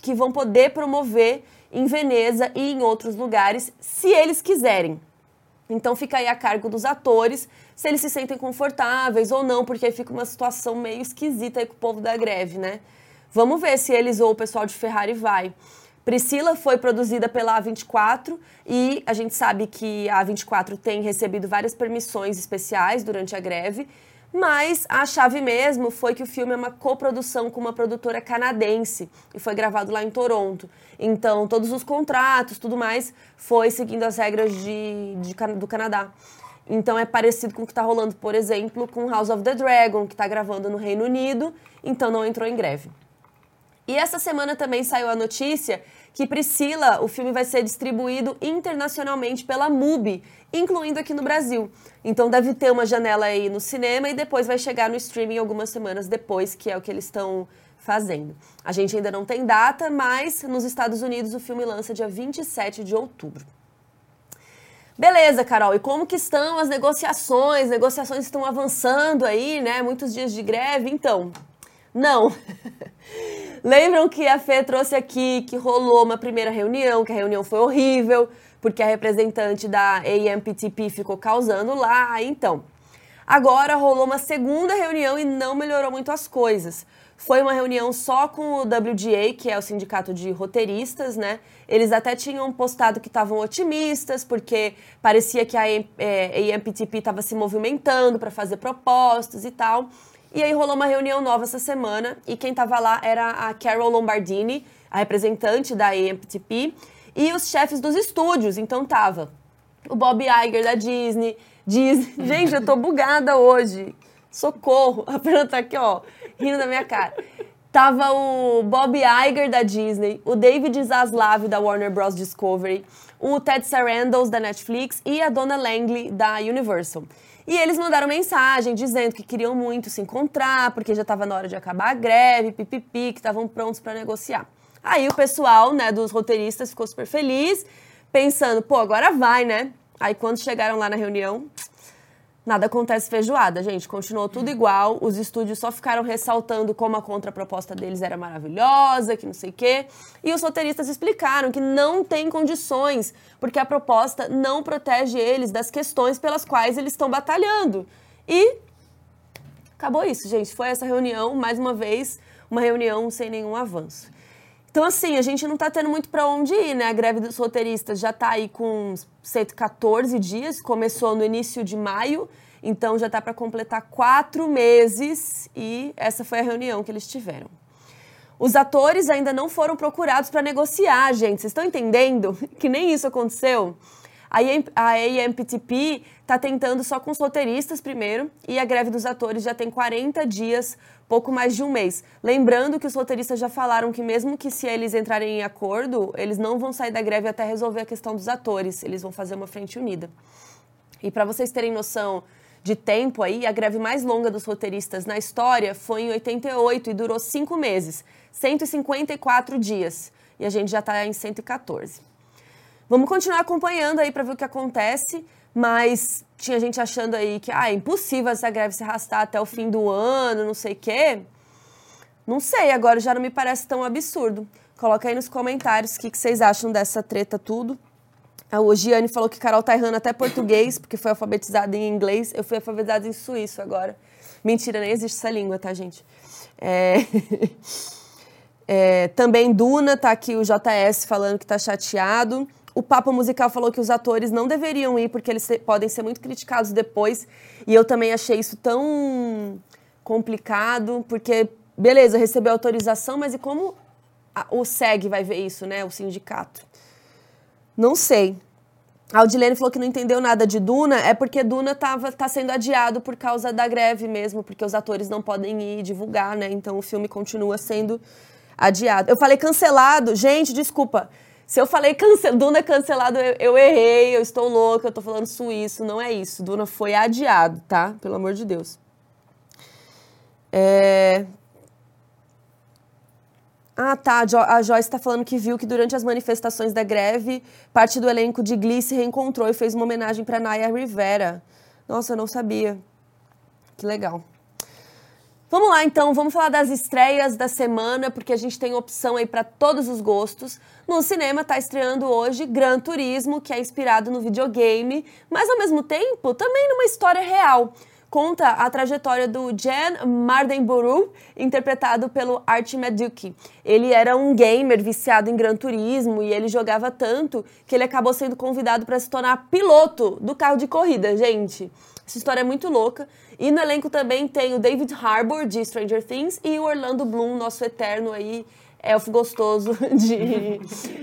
que vão poder promover em Veneza e em outros lugares, se eles quiserem. Então fica aí a cargo dos atores se eles se sentem confortáveis ou não, porque aí fica uma situação meio esquisita aí com o povo da greve, né? Vamos ver se eles ou o pessoal de Ferrari vai. Priscila foi produzida pela A24 e a gente sabe que a A24 tem recebido várias permissões especiais durante a greve, mas a chave mesmo foi que o filme é uma coprodução com uma produtora canadense e foi gravado lá em Toronto. Então, todos os contratos, tudo mais, foi seguindo as regras de, de do Canadá. Então, é parecido com o que está rolando, por exemplo, com House of the Dragon, que está gravando no Reino Unido, então não entrou em greve. E essa semana também saiu a notícia que Priscila, o filme vai ser distribuído internacionalmente pela MUBI, incluindo aqui no Brasil. Então deve ter uma janela aí no cinema e depois vai chegar no streaming algumas semanas depois, que é o que eles estão fazendo. A gente ainda não tem data, mas nos Estados Unidos o filme lança dia 27 de outubro. Beleza, Carol, e como que estão as negociações? Negociações estão avançando aí, né? Muitos dias de greve, então. Não. Lembram que a Fê trouxe aqui que rolou uma primeira reunião, que a reunião foi horrível, porque a representante da AMPTP ficou causando lá. Então, agora rolou uma segunda reunião e não melhorou muito as coisas. Foi uma reunião só com o WGA, que é o sindicato de roteiristas, né? Eles até tinham postado que estavam otimistas, porque parecia que a AMPTP estava se movimentando para fazer propostas e tal. E aí rolou uma reunião nova essa semana e quem estava lá era a Carol Lombardini, a representante da AMPTP, e os chefes dos estúdios. Então tava o Bob Iger da Disney, Disney. Gente, eu tô bugada hoje. Socorro. A Fernanda tá aqui, ó, rindo da minha cara. Tava o Bob Iger da Disney, o David Zaslav da Warner Bros. Discovery, o Ted Sarandos da Netflix e a Donna Langley da Universal. E eles mandaram mensagem dizendo que queriam muito se encontrar, porque já estava na hora de acabar a greve, pipipi, que estavam prontos para negociar. Aí o pessoal, né, dos roteiristas ficou super feliz, pensando, pô, agora vai, né? Aí quando chegaram lá na reunião, Nada acontece feijoada, gente. Continuou tudo igual. Os estúdios só ficaram ressaltando como a contraproposta deles era maravilhosa, que não sei o quê. E os roteiristas explicaram que não tem condições, porque a proposta não protege eles das questões pelas quais eles estão batalhando. E acabou isso, gente. Foi essa reunião, mais uma vez, uma reunião sem nenhum avanço. Então, assim, a gente não está tendo muito para onde ir, né? A greve dos roteiristas já está aí com 114 dias, começou no início de maio, então já está para completar quatro meses e essa foi a reunião que eles tiveram. Os atores ainda não foram procurados para negociar, gente. Vocês estão entendendo que nem isso aconteceu? A AMPTP está tentando só com os roteiristas primeiro e a greve dos atores já tem 40 dias, pouco mais de um mês. Lembrando que os roteiristas já falaram que mesmo que se eles entrarem em acordo, eles não vão sair da greve até resolver a questão dos atores, eles vão fazer uma frente unida. E para vocês terem noção de tempo aí, a greve mais longa dos roteiristas na história foi em 88 e durou cinco meses, 154 dias. E a gente já está em 114. Vamos continuar acompanhando aí para ver o que acontece, mas tinha gente achando aí que ah, é impossível essa greve se arrastar até o fim do ano, não sei o quê. Não sei, agora já não me parece tão absurdo. Coloca aí nos comentários o que, que vocês acham dessa treta tudo. O Gianni falou que Carol tá errando até português, porque foi alfabetizada em inglês. Eu fui alfabetizada em suíço agora. Mentira, nem existe essa língua, tá, gente? É... É, também Duna, tá aqui o JS falando que tá chateado. O Papo Musical falou que os atores não deveriam ir porque eles podem ser muito criticados depois. E eu também achei isso tão complicado, porque, beleza, recebeu autorização, mas e como a- o SEG vai ver isso, né? O sindicato. Não sei. A Aldilene falou que não entendeu nada de Duna, é porque Duna tava, tá sendo adiado por causa da greve mesmo, porque os atores não podem ir divulgar, né? Então o filme continua sendo adiado. Eu falei cancelado, gente, desculpa. Se eu falei cance... Duna cancelado, eu, eu errei, eu estou louca, eu tô falando suíço, não é isso. Duna foi adiado, tá? Pelo amor de Deus. É... Ah, tá. A A Joyce está falando que viu que durante as manifestações da greve, parte do elenco de Glee se reencontrou e fez uma homenagem para Naya Rivera. Nossa, eu não sabia. Que legal. Vamos lá, então, vamos falar das estreias da semana, porque a gente tem opção aí para todos os gostos. No cinema está estreando hoje Gran Turismo, que é inspirado no videogame, mas ao mesmo tempo também numa história real. Conta a trajetória do Jan Mardenborough, interpretado pelo Archie Maduke. Ele era um gamer viciado em Gran Turismo e ele jogava tanto que ele acabou sendo convidado para se tornar piloto do carro de corrida, gente. Essa história é muito louca. E no elenco também tem o David Harbour, de Stranger Things, e o Orlando Bloom, nosso eterno aí, elfo gostoso de,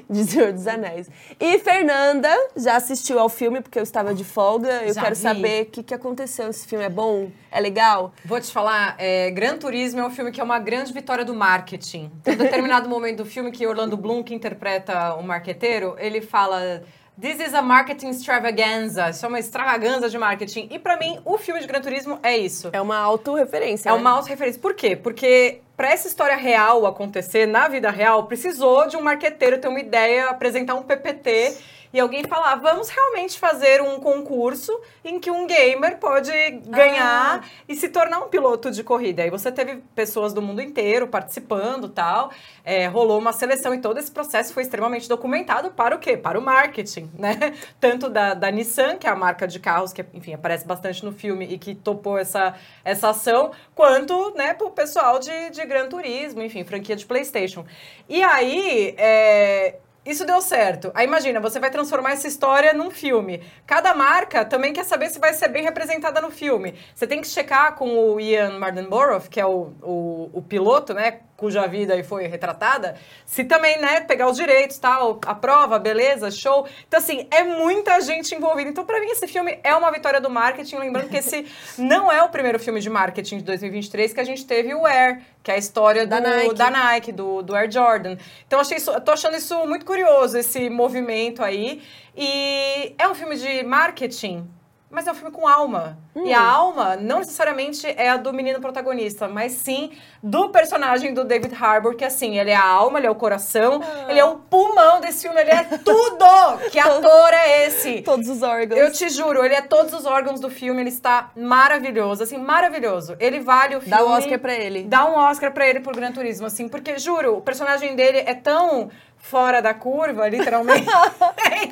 de Senhor dos Anéis. E Fernanda já assistiu ao filme, porque eu estava de folga. Eu Já quero vi. saber o que, que aconteceu. Esse filme é bom? É legal? Vou te falar, é, Gran Turismo é um filme que é uma grande vitória do marketing. Tem um determinado momento do filme que Orlando Bloom, que interpreta o marqueteiro, ele fala... This is a marketing extravaganza. Isso é uma extravaganza de marketing. E pra mim, o filme de Gran Turismo é isso. É uma autorreferência. É né? uma auto-referência. Por quê? Porque para essa história real acontecer na vida real, precisou de um marqueteiro ter uma ideia, apresentar um PPT e alguém falar: vamos realmente fazer um concurso em que um gamer pode ganhar e se tornar um piloto de corrida. Aí você teve pessoas do mundo inteiro participando tal. É, rolou uma seleção e todo esse processo foi extremamente documentado para o quê? Para o marketing, né? Tanto da, da Nissan, que é a marca de carros que, enfim, aparece bastante no filme e que topou essa, essa ação, quanto, né, pro pessoal de, de Gran Turismo, enfim, franquia de PlayStation. E aí, é, isso deu certo. Aí imagina, você vai transformar essa história num filme. Cada marca também quer saber se vai ser bem representada no filme. Você tem que checar com o Ian Mardenborough, que é o, o, o piloto, né? Cuja vida aí foi retratada, se também, né, pegar os direitos, tal, a prova, beleza, show. Então, assim, é muita gente envolvida. Então, pra mim, esse filme é uma vitória do marketing. Lembrando que esse não é o primeiro filme de marketing de 2023 que a gente teve o Air, que é a história Da do, Nike. da Nike, do, do Air Jordan. Então, achei isso, tô achando isso muito curioso, esse movimento aí. E é um filme de marketing, mas é um filme com alma. E a alma não necessariamente é a do menino protagonista, mas sim do personagem do David Harbour, que assim, ele é a alma, ele é o coração, ele é o pulmão desse filme, ele é tudo! que ator é esse? Todos os órgãos. Eu te juro, ele é todos os órgãos do filme, ele está maravilhoso, assim, maravilhoso. Ele vale o filme. Dá o Oscar pra ele. Dá um Oscar pra ele por Gran Turismo, assim, porque, juro, o personagem dele é tão fora da curva, literalmente.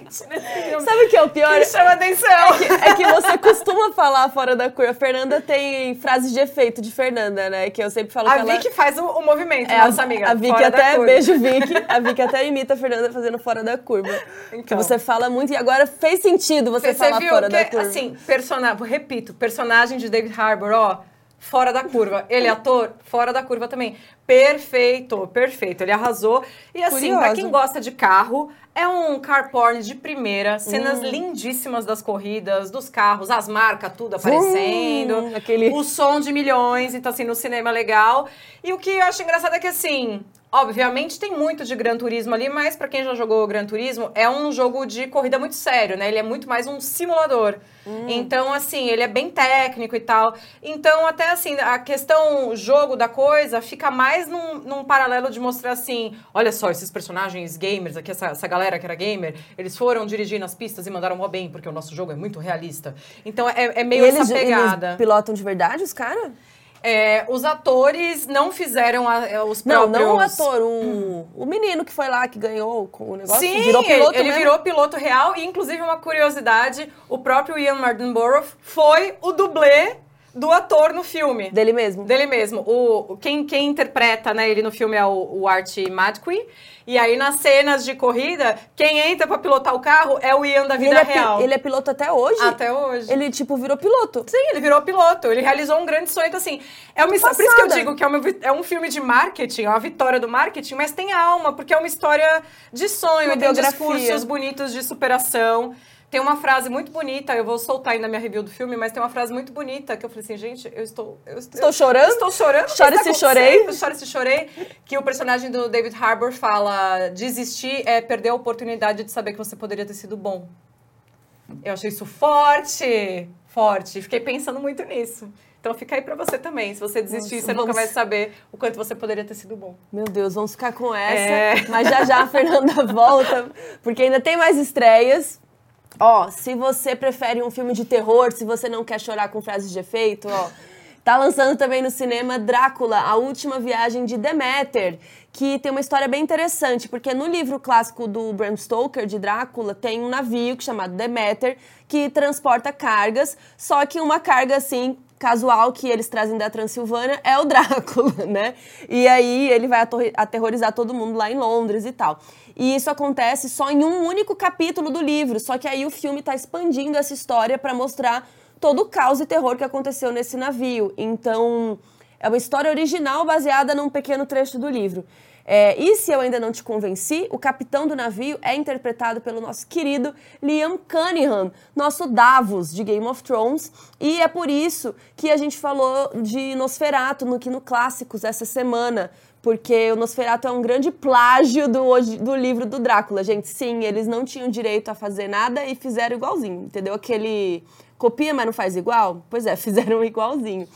Sabe o que é o pior? que chama atenção. É que você costuma falar fora da curva. A Fernanda tem frases de efeito de Fernanda, né? Que eu sempre falo A que ela... Vicky faz o, o movimento, É, nossa amiga. A Vicky até, beijo Vicky, a Vicky até imita a Fernanda fazendo fora da curva. Que Então. você fala muito e agora fez sentido você, Você falar viu fora que, da curva. assim, personagem, repito, personagem de David Harbour, ó, fora da curva. Ele é ator, fora da curva também. Perfeito, perfeito. Ele arrasou. E assim, pra Curiosa. quem gosta de carro, é um car porn de primeira, cenas lindíssimas das corridas, dos carros, as marcas, tudo aparecendo. Vum, aquele- O som de milhões, então assim, no cinema legal. E o que eu acho engraçado é que assim, obviamente tem muito de Gran Turismo ali, mas pra quem já jogou Gran Turismo, é um jogo de corrida muito sério, né? Ele é muito mais um simulador. Então, assim, ele é bem técnico e tal. Então, até assim, a questão jogo da coisa fica mais num, num paralelo de mostrar assim: olha só, esses personagens gamers aqui, essa, essa galera que era gamer, eles foram dirigir nas pistas e mandaram mó bem, porque o nosso jogo é muito realista. Então, é, é E meio eles, essa pegada. eles pilotam de verdade, os caras? É, os atores não fizeram a- é, os Não, próprios... não o ator, um, o menino que foi lá, que ganhou com o negócio, Sim, virou piloto ele mesmo. virou piloto real e inclusive uma curiosidade, o próprio Ian Mardenborough foi o dublê do ator no filme. Dele mesmo. Dele mesmo. O, quem, quem interpreta né, ele no filme é o, o Art Madqui. E aí, nas cenas de corrida, quem entra pra pilotar o carro é o Ian da vida ele, é, real. ele é piloto até hoje? Até hoje. Ele, tipo, virou piloto. Sim, ele virou piloto. Ele realizou um grande sonho. Então, assim, é uma história. Por isso que eu digo que é, uma é um filme de marketing, é uma vitória do marketing, mas tem alma, porque é uma história de sonho, Uma tem biografia. discursos bonitos de superação. Tem uma frase muito bonita, eu vou soltar aí na minha review do filme, mas tem uma frase muito bonita que eu falei assim, gente, eu estou. Eu estou, Estou chorando? estou chorando. Chore se chorei. acontecendo? Chore se chorei. Que o personagem do David Harbour fala: desistir é perder a oportunidade de saber que você poderia ter sido bom. Eu achei isso forte, forte. Fiquei pensando muito nisso. Então fica aí pra você também. Se você desistir, Nossa, você nunca vamos- vai saber o quanto você poderia ter sido bom. Meu Deus, vamos ficar com essa. É. Mas já já a Fernanda volta, porque ainda tem mais estreias. Ó, se você prefere um filme de terror, se você não quer chorar com frases de efeito, ó. Tá lançando também no cinema Drácula, a última viagem de Deméter, que tem uma história bem interessante, porque no livro clássico do Bram Stoker, de Drácula, tem um navio que chamado Deméter, que transporta cargas, só que uma carga assim casual que eles trazem da Transilvânia é o Drácula, né? E aí ele vai aterrorizar todo mundo lá em Londres e tal. E isso acontece só em um único capítulo do livro, só que aí o filme tá expandindo essa história para mostrar todo o caos e terror que aconteceu nesse navio. Então, é uma história original baseada num pequeno trecho do livro. É, e se eu ainda não te convenci, o capitão do navio é interpretado pelo nosso querido Liam Cunningham, nosso Davos de Game of Thrones. E é por isso que a gente falou de Nosferatu no Kino Clássicos essa semana. Porque o Nosferatu é um grande plágio do, do livro do Drácula, gente. Sim, eles não tinham direito a fazer nada e fizeram igualzinho, entendeu? Aquele copia, mas não faz igual? Pois é, fizeram igualzinho.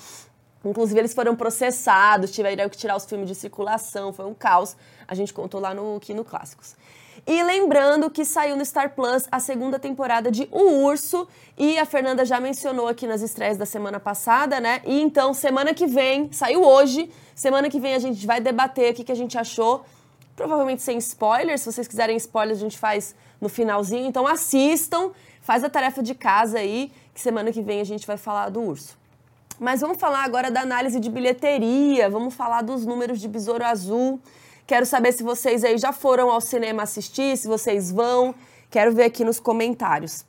Inclusive, eles foram processados, tiveram que tirar os filmes de circulação, foi um caos. A gente contou lá no Kino Clássicos. E lembrando que saiu no Star Plus a segunda temporada de O Urso, e a Fernanda já mencionou aqui nas estreias da semana passada, né? E então, semana que vem, saiu hoje, semana que vem a gente vai debater o que, a gente achou, provavelmente sem spoilers, se vocês quiserem spoilers a gente faz no finalzinho, então assistam, faz a tarefa de casa aí, que semana que vem a gente vai falar do Urso. Mas vamos falar agora da análise de bilheteria, vamos falar dos números de Besouro Azul. Quero saber se vocês aí já foram ao cinema assistir, se vocês vão. Quero ver aqui nos comentários.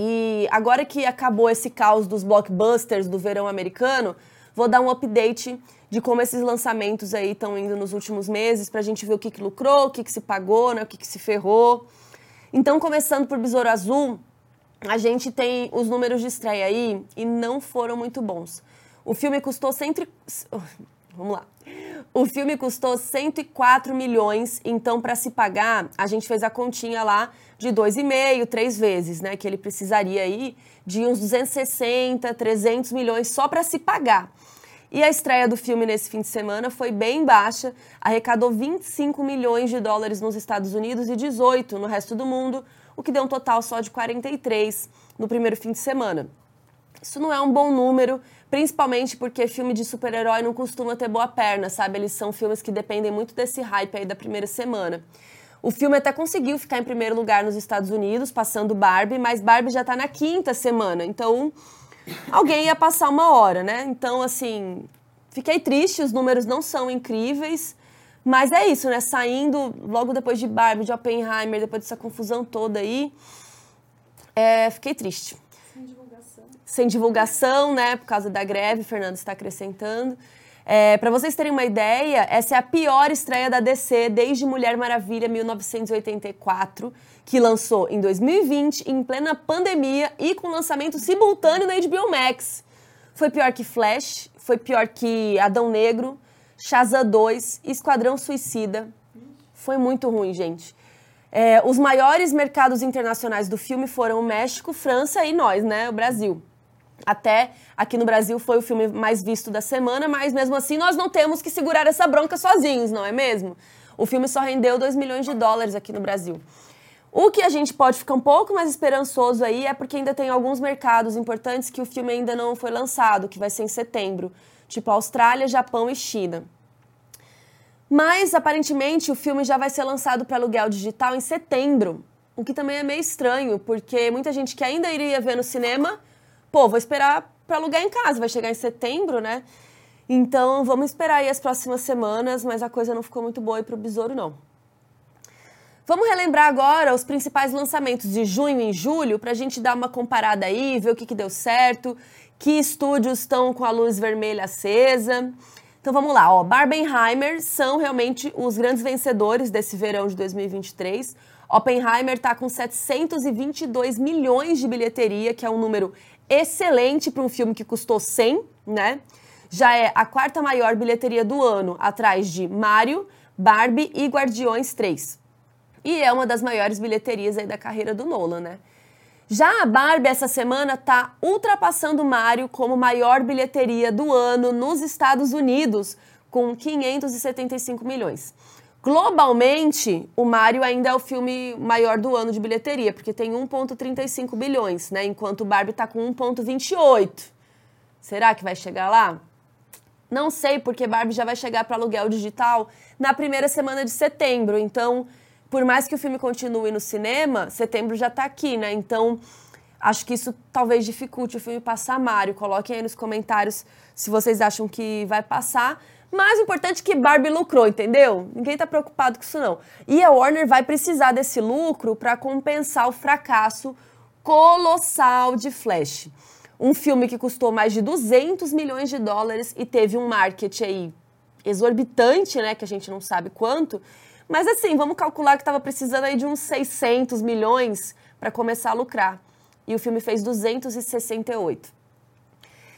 E agora que acabou esse caos dos blockbusters do verão americano, vou dar um update de como esses lançamentos aí estão indo nos últimos meses, pra gente ver o que, que lucrou, o que, que se pagou, né, o que, que se ferrou. Então, começando por Besouro Azul, a gente tem os números de estreia aí e não foram muito bons. O filme custou cento... e- Vamos lá. O filme custou 104 milhões, então para se pagar, a gente fez a continha lá de 2,5, três vezes, né? Que ele precisaria aí de uns 260, 300 milhões só para se pagar. E a estreia do filme nesse fim de semana foi bem baixa, arrecadou 25 milhões de dólares nos Estados Unidos e 18 no resto do mundo, o que deu um total só de 43 no primeiro fim de semana. Isso não é um bom número, principalmente porque filme de super-herói não costuma ter boa perna, sabe? Eles são filmes que dependem muito desse hype aí da primeira semana. O filme até conseguiu ficar em primeiro lugar nos Estados Unidos, passando Barbie, mas Barbie já tá na quinta semana, então alguém ia passar uma hora, né? Então, assim, fiquei triste, os números não são incríveis, mas é isso, né? Saindo logo depois de Barbie, de Oppenheimer, depois dessa confusão toda aí, é, fiquei triste sem divulgação, né, por causa da greve, Fernando está acrescentando. É, para vocês terem uma ideia, essa é a pior estreia da DC desde Mulher Maravilha 1984, que lançou em 2020, em plena pandemia e com lançamento simultâneo na HBO Max. Foi pior que Flash, foi pior que Adão Negro, Shazam 2, Esquadrão Suicida. Foi muito ruim, gente. É, os maiores mercados internacionais do filme foram o México, França e nós, né, o Brasil. Até aqui no Brasil foi o filme mais visto da semana, mas mesmo assim nós não temos que segurar essa bronca sozinhos, não é mesmo? O filme só rendeu 2 milhões de dólares aqui no Brasil. O que a gente pode ficar um pouco mais esperançoso aí é porque ainda tem alguns mercados importantes que o filme ainda não foi lançado, que vai ser em setembro, tipo Austrália, Japão e China. Mas, aparentemente, o filme já vai ser lançado para aluguel digital em setembro, o que também é meio estranho, porque muita gente que ainda iria ver no cinema, pô, vou esperar alugar em casa, vai chegar em setembro, né? Então vamos esperar aí as próximas semanas, mas a coisa não ficou muito boa aí pro Besouro, não. Vamos relembrar agora os principais lançamentos de junho e julho para a gente dar uma comparada aí, ver o que, que deu certo, que estúdios estão com a luz vermelha acesa. Então vamos lá, ó. Barbenheimer são realmente os grandes vencedores desse verão de 2023. Oppenheimer está com 722 milhões de bilheteria, que é um número excelente para um filme que custou 100, né? Já é a quarta maior bilheteria do ano, atrás de Mario, Barbie e Guardiões 3. E é uma das maiores bilheterias aí da carreira do Nolan, né? Já a Barbie essa semana está ultrapassando Mario como maior bilheteria do ano nos Estados Unidos, com 575 milhões. Globalmente, o Mario ainda é o filme maior do ano de bilheteria, porque tem 1,35 bilhões, né? Enquanto o Barbie está com 1,28. Será que vai chegar lá? Não sei, porque Barbie já vai chegar para aluguel digital na primeira semana de setembro. Então, por mais que o filme continue no cinema, setembro já está aqui, né? Então, acho que isso talvez dificulte o filme passar Mário. Coloquem aí nos comentários se vocês acham que vai passar. Mas o importante é que Barbie lucrou, entendeu? Ninguém está preocupado com isso não. E a Warner vai precisar desse lucro para compensar o fracasso colossal de Flash. Um filme que custou mais de 200 milhões de dólares e teve um marketing aí exorbitante, né, que a gente não sabe quanto, mas assim, vamos calcular que estava precisando aí de uns 600 milhões para começar a lucrar. E o filme fez 268.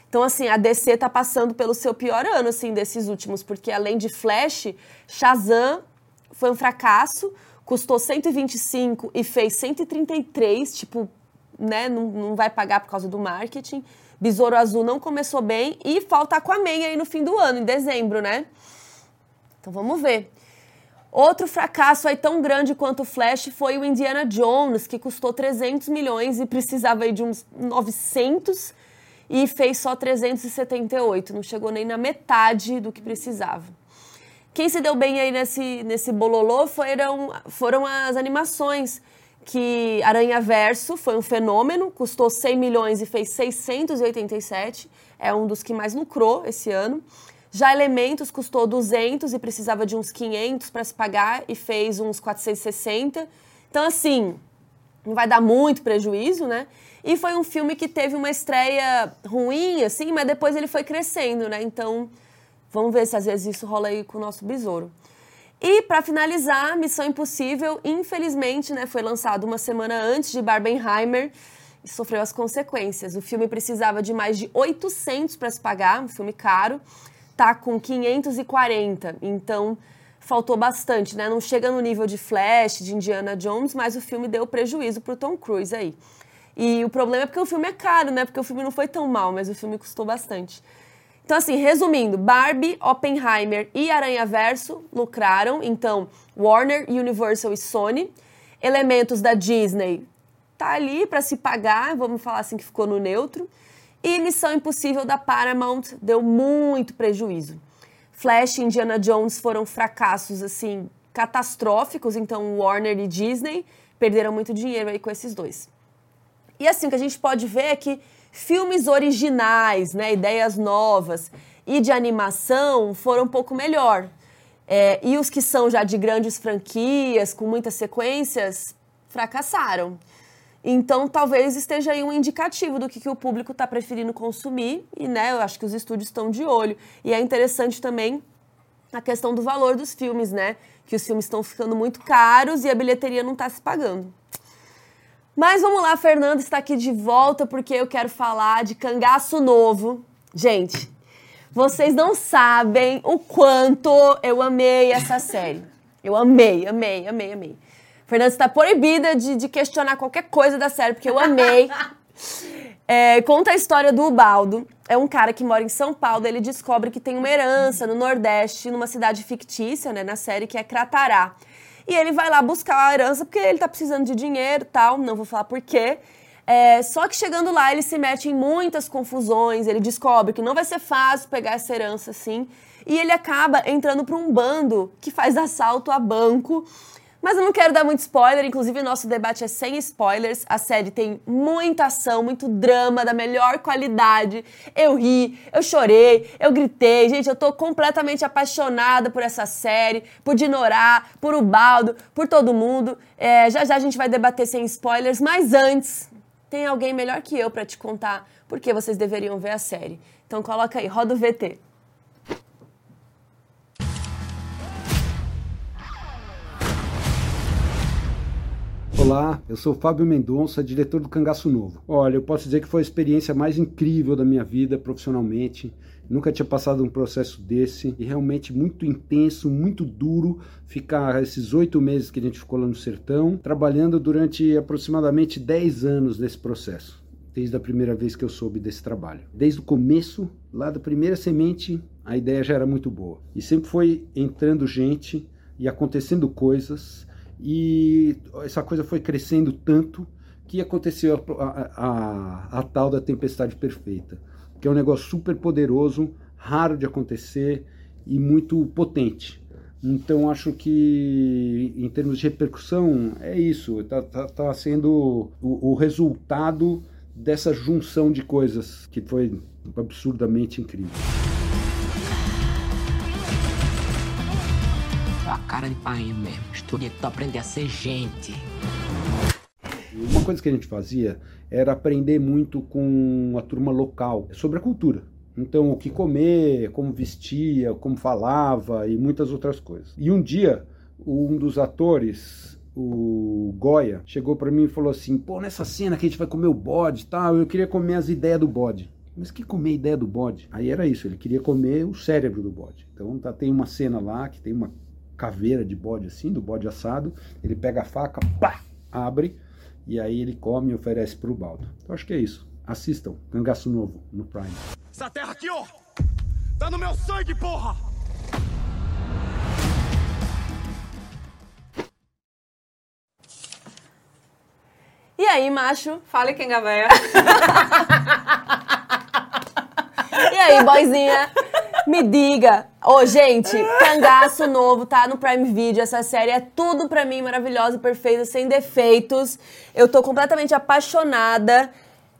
Então, assim, a DC tá passando pelo seu pior ano, assim, desses últimos, porque além de Flash, Shazam foi um fracasso, custou 125 e fez 133, tipo, né, não, não vai pagar por causa do marketing. Besouro Azul não começou bem e falta Aquaman aí no fim do ano, em dezembro, né? Então vamos ver. Outro fracasso aí tão grande quanto o Flash foi o Indiana Jones, que custou 300 milhões e precisava aí de uns 900 e fez só 378, não chegou nem na metade do que precisava. Quem se deu bem aí nesse, nesse bololô foram, foram as animações, que Aranha Verso foi um fenômeno, custou 100 milhões e fez 687, é um dos que mais lucrou esse ano. Já Elementos custou 200 e precisava de uns 500 para se pagar e fez uns 460. Então, assim, não vai dar muito prejuízo, né? E foi um filme que teve uma estreia ruim, assim, mas depois ele foi crescendo, né? Então, vamos ver se às vezes isso rola aí com o nosso besouro. E para finalizar, Missão Impossível, infelizmente, né, foi lançado uma semana antes de Barbenheimer e sofreu as consequências. O filme precisava de mais de 800 para se pagar, um filme caro tá com 540, então faltou bastante, né? Não chega no nível de Flash, de Indiana Jones, mas o filme deu prejuízo pro Tom Cruise aí. E o problema é porque o filme é caro, né? Porque o filme não foi tão mal, mas o filme custou bastante. Então, assim, resumindo, Barbie, Oppenheimer e Aranha Verso lucraram. Então, Warner, Universal e Sony. Elementos da Disney tá ali para se pagar, vamos falar assim que ficou no neutro. E Missão Impossível da Paramount deu muito prejuízo. Flash e Indiana Jones foram fracassos assim catastróficos, então Warner e Disney perderam muito dinheiro aí com esses dois. E assim o que a gente pode ver é que filmes originais, né, ideias novas e de animação foram um pouco melhor. É, e os que são já de grandes franquias, com muitas sequências, fracassaram. Então, talvez esteja aí um indicativo do que, que o público está preferindo consumir e, né, eu acho que os estúdios estão de olho. E é interessante também a questão do valor dos filmes, né? Que os filmes estão ficando muito caros e a bilheteria não está se pagando. Mas vamos lá, Fernando está aqui de volta porque eu quero falar de Cangaço Novo. Gente, vocês não sabem o quanto eu amei essa série. Eu amei, amei, amei, amei. Fernanda está proibida de, de, questionar qualquer coisa da série, porque eu amei. É, conta a história do Ubaldo. É um cara que mora em São Paulo. Ele descobre que tem uma herança no Nordeste, numa cidade fictícia, né, na série, que é Cratará. E ele vai lá buscar a herança porque ele tá precisando de dinheiro tal. Não vou falar por quê. É, só que chegando lá, ele se mete em muitas confusões. Ele descobre que não vai ser fácil pegar essa herança assim. E ele acaba entrando para um bando que faz assalto a banco Mas eu não quero dar muito spoiler, inclusive nosso debate é sem spoilers. A série tem muita ação, muito drama, da melhor qualidade. Eu ri, eu chorei, eu gritei. Gente, eu tô completamente apaixonada por essa série, por Dinorá, por Ubaldo, por todo mundo. É, já já a gente vai debater sem spoilers, mas antes, tem alguém melhor que eu para te contar por que vocês deveriam ver a série. Então coloca aí, roda o VT. Olá, eu sou Fábio Mendonça, diretor do Cangaço Novo. Olha, eu posso dizer que foi a experiência mais incrível da minha vida profissionalmente. Nunca tinha passado um processo desse e realmente muito intenso, muito duro ficar esses oito meses que a gente ficou lá no sertão, trabalhando durante aproximadamente dez anos nesse processo. Desde a primeira vez que eu soube desse trabalho. Desde o começo, lá da primeira semente, a ideia já era muito boa. E sempre foi entrando gente e acontecendo coisas e essa coisa foi crescendo tanto que aconteceu a, a, a, tal da tempestade perfeita, que é um negócio super poderoso, raro de acontecer e muito potente. Então acho que em termos de repercussão é isso, está tá, tá sendo o, o resultado dessa junção de coisas que foi absurdamente incrível. Cara de mesmo. Aprender a ser gente. Uma coisa que a gente fazia era aprender muito com a turma local sobre a cultura. Então, o que comer, como vestia, como falava e muitas outras coisas. E um dia, um dos atores, o Goya, chegou para mim e falou assim: pô, nessa cena que a gente vai comer o bode e tal, eu queria comer as ideias do bode. Mas que comer ideia do bode? Aí era isso, ele queria comer o cérebro do bode. Então tá, tem uma cena lá que tem uma caveira de bode assim, do bode assado, ele pega a faca, pá, abre, e aí ele come e oferece pro baldo. Então acho que é isso. Assistam, Cangaço Novo, no Prime. Essa terra aqui, ó, tá no meu sangue, porra! E aí, macho? Fale quem gaveia. E aí, boizinha? Me diga. Ô, gente, Cangaço Novo tá no Prime Video. Essa série é tudo pra mim, maravilhosa, perfeita, sem defeitos. Eu tô completamente apaixonada.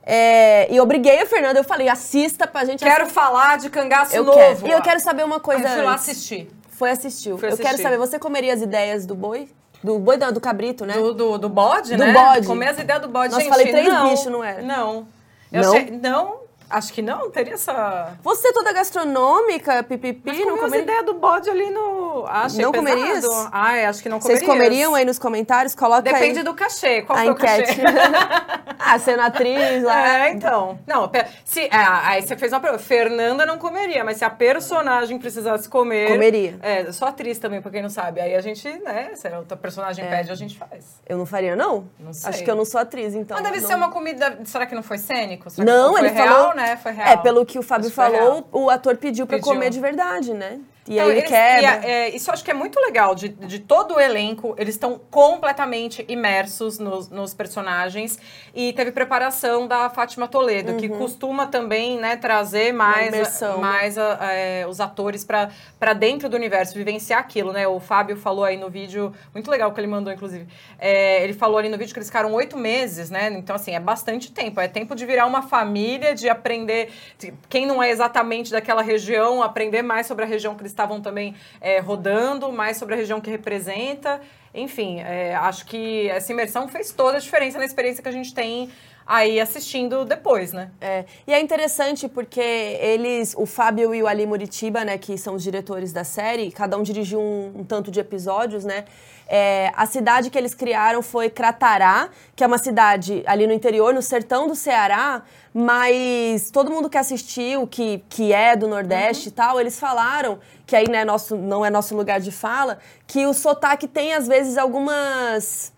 É, e obriguei a Fernanda, eu falei, assista pra gente Quero assistir. falar de cangaço Eu novo. quero. E eu quero saber uma coisa. Aí fui lá assistir. Foi assistiu. Fui Eu quero saber, você comeria as ideias do boi? Do boi, não, do cabrito, né? Do, do, do bode, Do né? bode. Comer as ideias do bode, Nossa, gente. falei três não, bichos, não era? Não. Eu Não? achei- não, acho que não, teria essa... Você toda gastronômica, pipipi, Mas não comeria? ideias do bode ali no... Ah, achei Não comerias? Ai, acho que não Vocês comerias. comeriam aí nos comentários? Coloca Depende aí do cachê. Qual a enquete. cachê? ah, sendo atriz lá. É, então. Não, se, é, aí você fez uma pergunta. Fernanda não comeria, mas se a personagem precisasse comer. Comeria. É, eu sou atriz também, pra quem não sabe. Aí a gente, né, se a outra personagem pede, a gente faz. Eu não faria, não? Não sei. Acho que eu não sou atriz, então. mas deve não- ser uma comida. Será que não foi cênico? Será que Não, foi ele real, falou. né? Foi real. É, pelo que o Fábio falou, o ator pediu pra Pediu. comer de verdade, né? E Então, aí ele eles- quebra. e a- é, isso eu acho que é muito legal, de, de todo o elenco, eles estão completamente imersos nos, nos personagens. E teve preparação da Fátima Toledo, que costuma também né, trazer mais, imersão, né? mais a- é, os atores para dentro do universo, vivenciar aquilo, né? O Fábio falou aí no vídeo, muito legal que ele mandou, inclusive. É, ele falou ali no vídeo que eles ficaram oito meses, né? Então, assim, é bastante tempo. É tempo de virar uma família, de aprender. de- quem não é exatamente daquela região, aprender mais sobre a região que eles estavam também é, rodando, mais sobre a região que representa. Enfim, é, acho que essa imersão fez toda a diferença na experiência que a gente tem aí assistindo depois, né? É, e é interessante porque eles, o Fábio e o Ali Muritiba, né, que são os diretores da série, cada um dirigiu um, um tanto de episódios, né? É, a cidade que eles criaram foi Cratará, que é uma cidade ali no interior, no sertão do Ceará, mas todo mundo que assistiu, que, que é do Nordeste e tal, eles falaram que aí né, nosso, não é nosso lugar de fala, que o sotaque tem às vezes algumas.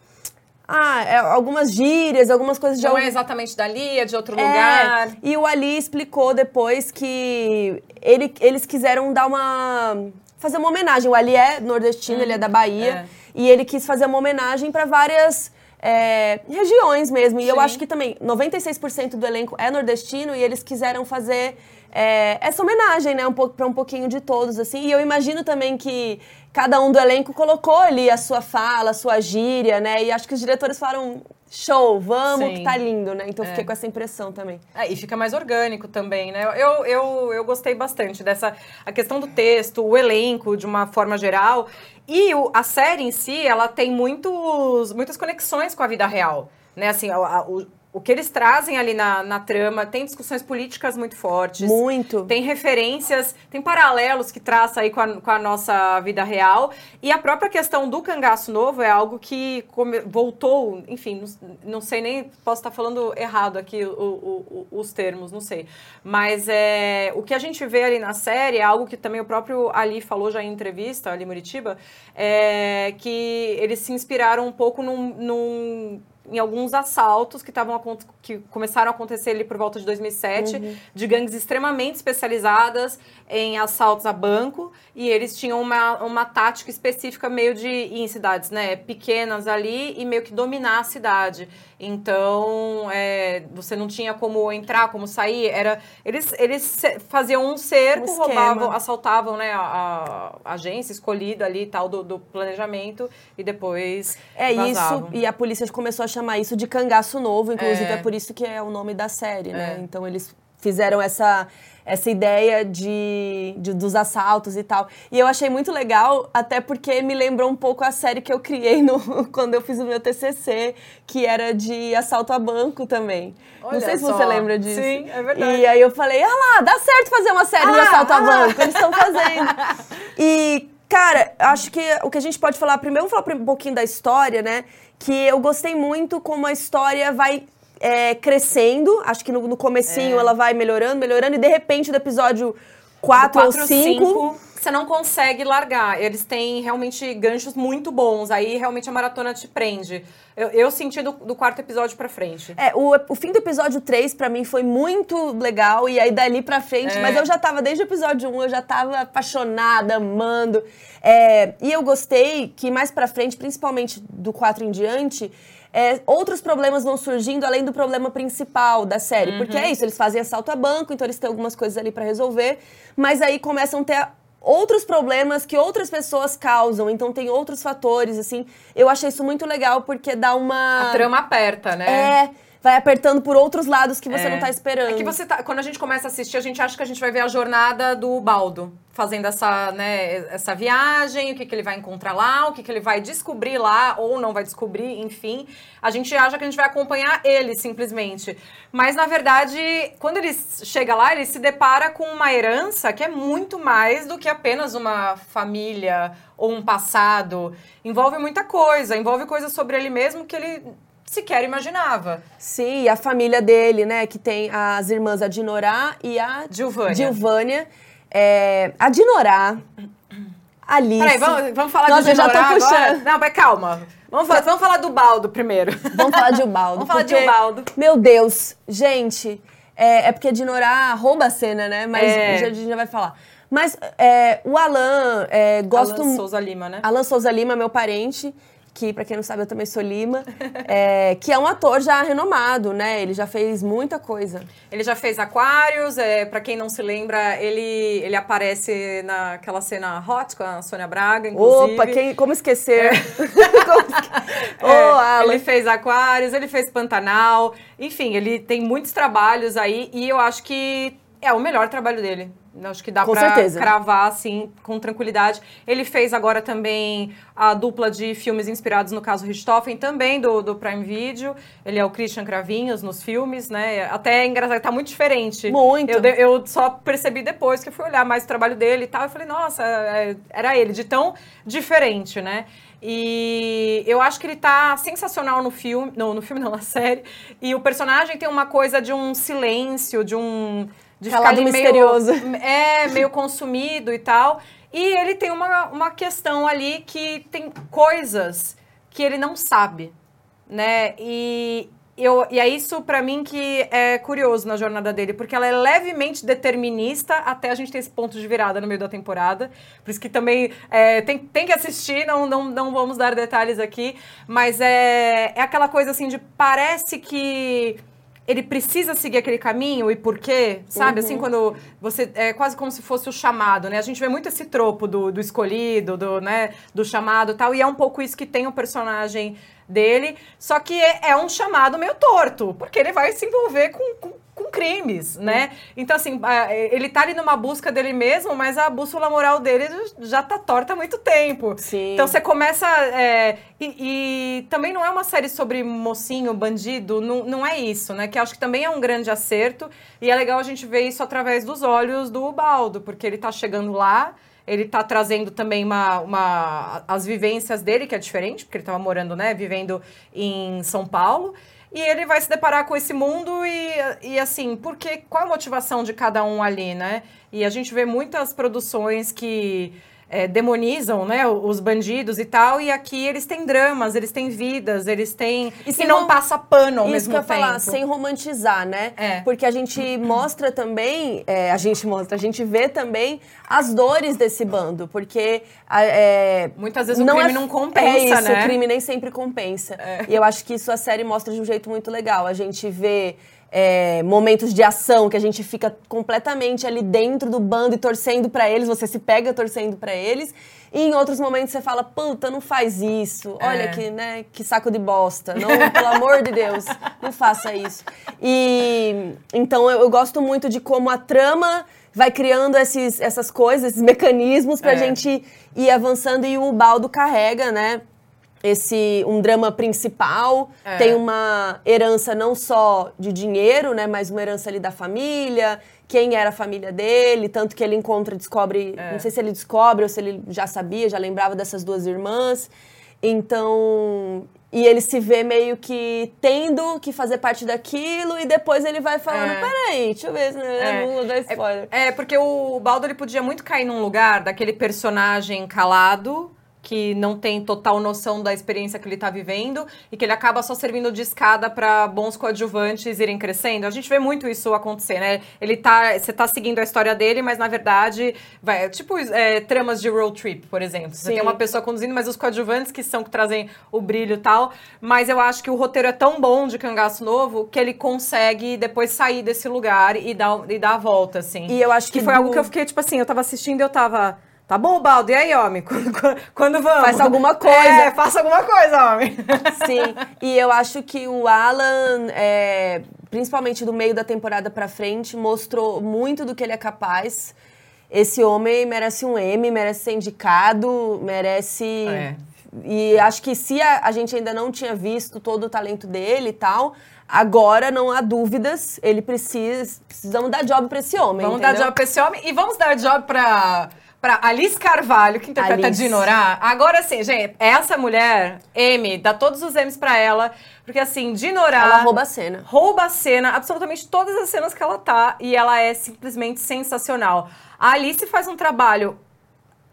Ah, é, algumas gírias, algumas coisas de Não algum- é exatamente dali, é de outro é, lugar. E o Ali explicou depois que ele- eles quiseram dar uma. fazer uma homenagem. O Ali é nordestino, ele é da Bahia. é. E ele quis fazer uma homenagem para várias. é, regiões mesmo. E eu Sim. acho que também 96% do elenco é nordestino e eles quiseram fazer é, essa homenagem, né? Um pouco para um pouquinho de todos, assim. E eu imagino também que, cada um do elenco colocou ali a sua fala, a sua gíria, né? E acho que os diretores falaram, show, vamos, Sim. que tá lindo, né? Então eu É. fiquei com essa impressão também. É, e fica mais orgânico também, né? Eu, eu, eu gostei bastante dessa a questão do texto, o elenco de uma forma geral. E o- a série em si, ela tem muitos, muitas conexões com a vida real. Né? Assim, a- a- o, o que eles trazem ali na, na trama tem discussões políticas muito fortes. Muito. Tem referências, tem paralelos que traça aí com a, com a nossa vida real. E a própria questão do cangaço novo é algo que come- voltou, enfim, não, não sei nem, posso estar falando errado aqui o- o- o- os termos, não sei. Mas é, o que a gente vê ali na série é algo que também o próprio Ali falou já em entrevista, Ali Muritiba, é que eles se inspiraram um pouco num- num em alguns assaltos que acon- que começaram a acontecer ali por volta de 2007, de gangues extremamente especializadas em assaltos a banco, e eles tinham uma, uma tática específica meio de ir em cidades, né, pequenas ali e meio que dominar a cidade. Então, é, você não tinha como entrar, como sair, era eles eles faziam um cerco, Um roubavam, assaltavam, né, a, a agência escolhida ali e tal do, do planejamento e depois É vazavam. isso, e a polícia começou a chamar isso de cangaço novo, inclusive é, É. por isso que é o nome da série, né? É. Então eles fizeram essa, essa ideia de, de- dos assaltos e tal. E eu achei muito legal, até porque me lembrou um pouco a série que eu criei no, quando eu fiz o meu TCC, que era de assalto a banco também. Olha Não sei se só. você lembra disso. Sim, é verdade. E aí eu falei, ah lá, dá certo fazer uma série de Ah, assalto a ah. banco, eles estão fazendo. E, cara, acho que o que a gente pode falar primeiro, vamos falar um pouquinho da história, né? Que eu gostei muito como a história vai é, crescendo. Acho que no, no É. comecinho ela vai melhorando, melhorando, e de repente do episódio 4 ou 5. cinco, você não consegue largar. Eles têm realmente ganchos muito bons. Aí realmente a maratona te prende. Eu, eu senti do, do quarto episódio pra frente. É, o, o fim do episódio 3, pra mim, foi muito legal. E aí, dali pra frente... É. Mas eu já tava, desde o episódio 1, eu já tava apaixonada, amando. É, e eu gostei que mais pra frente, principalmente do 4 em diante... é, outros problemas vão surgindo além do problema principal da série. Porque é isso, eles fazem assalto a banco, então eles têm algumas coisas ali pra resolver. Mas aí começam a ter outros problemas que outras pessoas causam. Então tem outros fatores, assim. Eu achei isso muito legal porque dá uma... A trama aperta, né? É, vai apertando por outros lados que você É. não tá esperando. É que você tá, quando a gente começa a assistir, a gente acha que a gente vai ver a jornada do Baldo, fazendo essa, né, essa viagem, o que, que ele vai encontrar lá, o que, que ele vai descobrir lá, ou não vai descobrir, enfim. A gente acha que a gente vai acompanhar ele, simplesmente. Mas, na verdade, quando ele chega lá, ele se depara com uma herança que é muito mais do que apenas uma família ou um passado. Envolve muita coisa, envolve coisas sobre ele mesmo que ele sequer imaginava. Sim, a família dele, né, que tem as irmãs a Dinorá e a Gilvânia. Gilvânia. É, a Dinorá, a Alice... Peraí, vamos, vamos falar Nossa, de eu já tô Dinorá agora? Não, mas calma. Vamos, fa- vamos falar do Baldo primeiro. Vamos falar de Ubaldo. Vamos falar de Ubaldo. Meu Deus, gente, é, é porque a Dinorá rouba a cena, né? Mas É. já- a gente já vai falar. Mas é, o Alan, é, gosto... Alan Souza Lima, né? Alan Souza Lima, meu parente, que, pra quem não sabe, eu também sou Lima, é, que é um ator já renomado, né? Ele já fez muita coisa. Ele já fez Aquários, é, para quem não se lembra, ele, ele aparece naquela cena hot com a Sônia Braga, inclusive. Opa, quem, como esquecer? É, Alan. ele fez Aquários, ele fez Pantanal, enfim, ele tem muitos trabalhos aí e eu acho que é o melhor trabalho dele. Acho que dá certeza. cravar, assim, com tranquilidade. Ele fez agora também a dupla de filmes inspirados no caso Richthofen, também do, do Prime Video. Ele é o Christian Cravinhos nos filmes, né? Até é engraçado, tá muito diferente. Muito. Eu, eu só percebi depois que eu fui olhar mais o trabalho dele e tal. Eu falei, nossa, é- era ele, de tão diferente, né? E eu acho que ele tá sensacional no filme, no, no filme não, na série. E o personagem tem uma coisa de um silêncio, de um... De ali misterioso. Meio, é, meio consumido e tal. E ele tem uma, uma questão ali que tem coisas que ele não sabe, né? E, eu, e é isso pra mim que é curioso na jornada dele, porque ela é levemente determinista até a gente ter esse ponto de virada no meio da temporada. Por isso que também é, tem, tem que assistir, não, não, não vamos dar detalhes aqui, mas é, é aquela coisa assim de parece que ele precisa seguir aquele caminho e por quê? Sabe? Assim, quando você. É quase como se fosse o chamado, né? A gente vê muito esse tropo do, do escolhido, do, né, do chamado e tal, e é um pouco isso que tem o personagem dele. Só que é, é um chamado meio torto, porque ele vai se envolver com. com com crimes, né? Então, assim, ele tá ali numa busca dele mesmo, mas a bússola moral dele já tá torta há muito tempo. Sim. Então você começa. é, e, e também não é uma série sobre mocinho, bandido, não, não é isso, né? Que acho que também é um grande acerto. E é legal a gente ver isso através dos olhos do Baldo, porque ele tá chegando lá. Ele tá trazendo também uma, uma, as vivências dele, que é diferente, porque ele tava morando, né, vivendo em São Paulo. E ele vai se deparar com esse mundo e, e assim, porque qual a motivação de cada um ali, né? E a gente vê muitas produções que é, demonizam, né, os bandidos e tal, e aqui eles têm dramas, eles têm vidas, eles têm... E E, sem não passa pano ao Isso mesmo que eu ia tempo. falar, sem romantizar, né? É. Porque a gente mostra também, é, a gente mostra, a gente vê também as dores desse bando, porque é, Muitas vezes o crime não compensa, é isso, né? o crime nem sempre compensa. E eu acho que isso a série mostra de um jeito muito legal. A gente vê é, momentos de ação que a gente fica completamente ali dentro do bando e torcendo pra eles, você se pega torcendo pra eles. E em outros momentos você fala, puta, não faz isso. Olha É. que, né, que saco de bosta. Não, pelo amor de Deus, não faça isso. E então eu, eu gosto muito de como a trama vai criando esses, essas coisas, esses mecanismos pra É. gente ir avançando e o Baldo carrega, né? Esse um drama principal, É. tem uma herança não só de dinheiro, né, mas uma herança ali da família, quem era a família dele, tanto que ele encontra, descobre, É. não sei se ele descobre ou se ele já sabia, já lembrava dessas duas irmãs. Então, e ele se vê meio que tendo que fazer parte daquilo e depois ele vai falando, É. peraí, deixa eu ver se É. não vou dar spoiler. É, porque o Baldo ele podia muito cair num lugar daquele personagem calado, que não tem total noção da experiência que ele tá vivendo e que ele acaba só servindo de escada para bons coadjuvantes irem crescendo. A gente vê muito isso acontecer, né? Ele tá, você tá seguindo a história dele, mas na verdade, vai, tipo é, tramas de road trip, por exemplo. Você Sim. tem uma pessoa conduzindo, mas os coadjuvantes que são que trazem o brilho e tal. Mas eu acho que o roteiro é tão bom de Cangaço Novo que ele consegue depois sair desse lugar e dar, e dar a volta, assim. E eu acho Que que foi do- algo que eu fiquei, tipo assim, eu tava assistindo e eu tava. Tá bom, Baldo, e aí, homem? Quando, vamos? Faça alguma coisa. É, faça alguma coisa, homem. Sim, e eu acho que o Alan, é, principalmente do meio da temporada pra frente, mostrou muito do que ele é capaz. Esse homem merece um M, merece ser indicado, merece. É. E acho que se a, a gente ainda não tinha visto todo o talento dele e tal, agora não há dúvidas, ele precisa. Precisamos dar job pra esse homem. Vamos entendeu? dar job pra esse homem e vamos dar job pra, pra Alice Carvalho, que interpreta Alice. Dinorá. Agora sim, gente, essa mulher, M, dá todos os M's pra ela, porque assim, Dinorá. Ela rouba a cena. rouba a cena, absolutamente todas as cenas que ela tá, e ela é simplesmente sensacional. A Alice faz um trabalho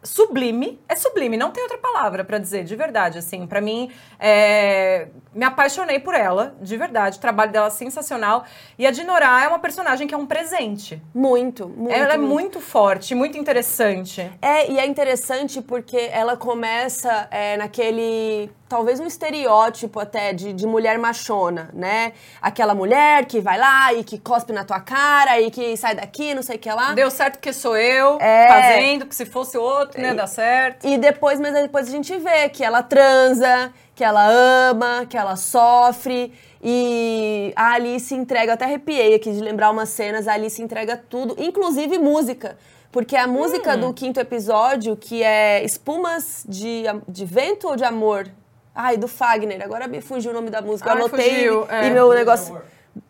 sublime, é sublime, não tem outra palavra pra dizer, de verdade, assim, Pra mim, é, me apaixonei por ela, de verdade, o trabalho dela é sensacional, e a Dinorá é uma personagem que é um presente. Muito, muito. ela é muito forte, muito interessante. É, e é interessante porque ela começa é, naquele. Talvez um estereótipo até de, de mulher machona, né? Aquela mulher que vai lá e que cospe na tua cara e que sai daqui, não sei o que lá. Deu certo porque sou eu É. fazendo, que se fosse outro, não ia dar certo. E depois, mas aí depois a gente vê que ela transa, que ela ama, que ela sofre. E a Alice entrega, eu até arrepiei aqui de lembrar umas cenas, a Alice entrega tudo, inclusive música. Porque a música Hum. do quinto episódio, que é Espumas de, de Vento ou de Amor? Ai, do Fagner, agora me fugiu o nome da música. Eu Ai, anotei fugiu, é. e meu negócio.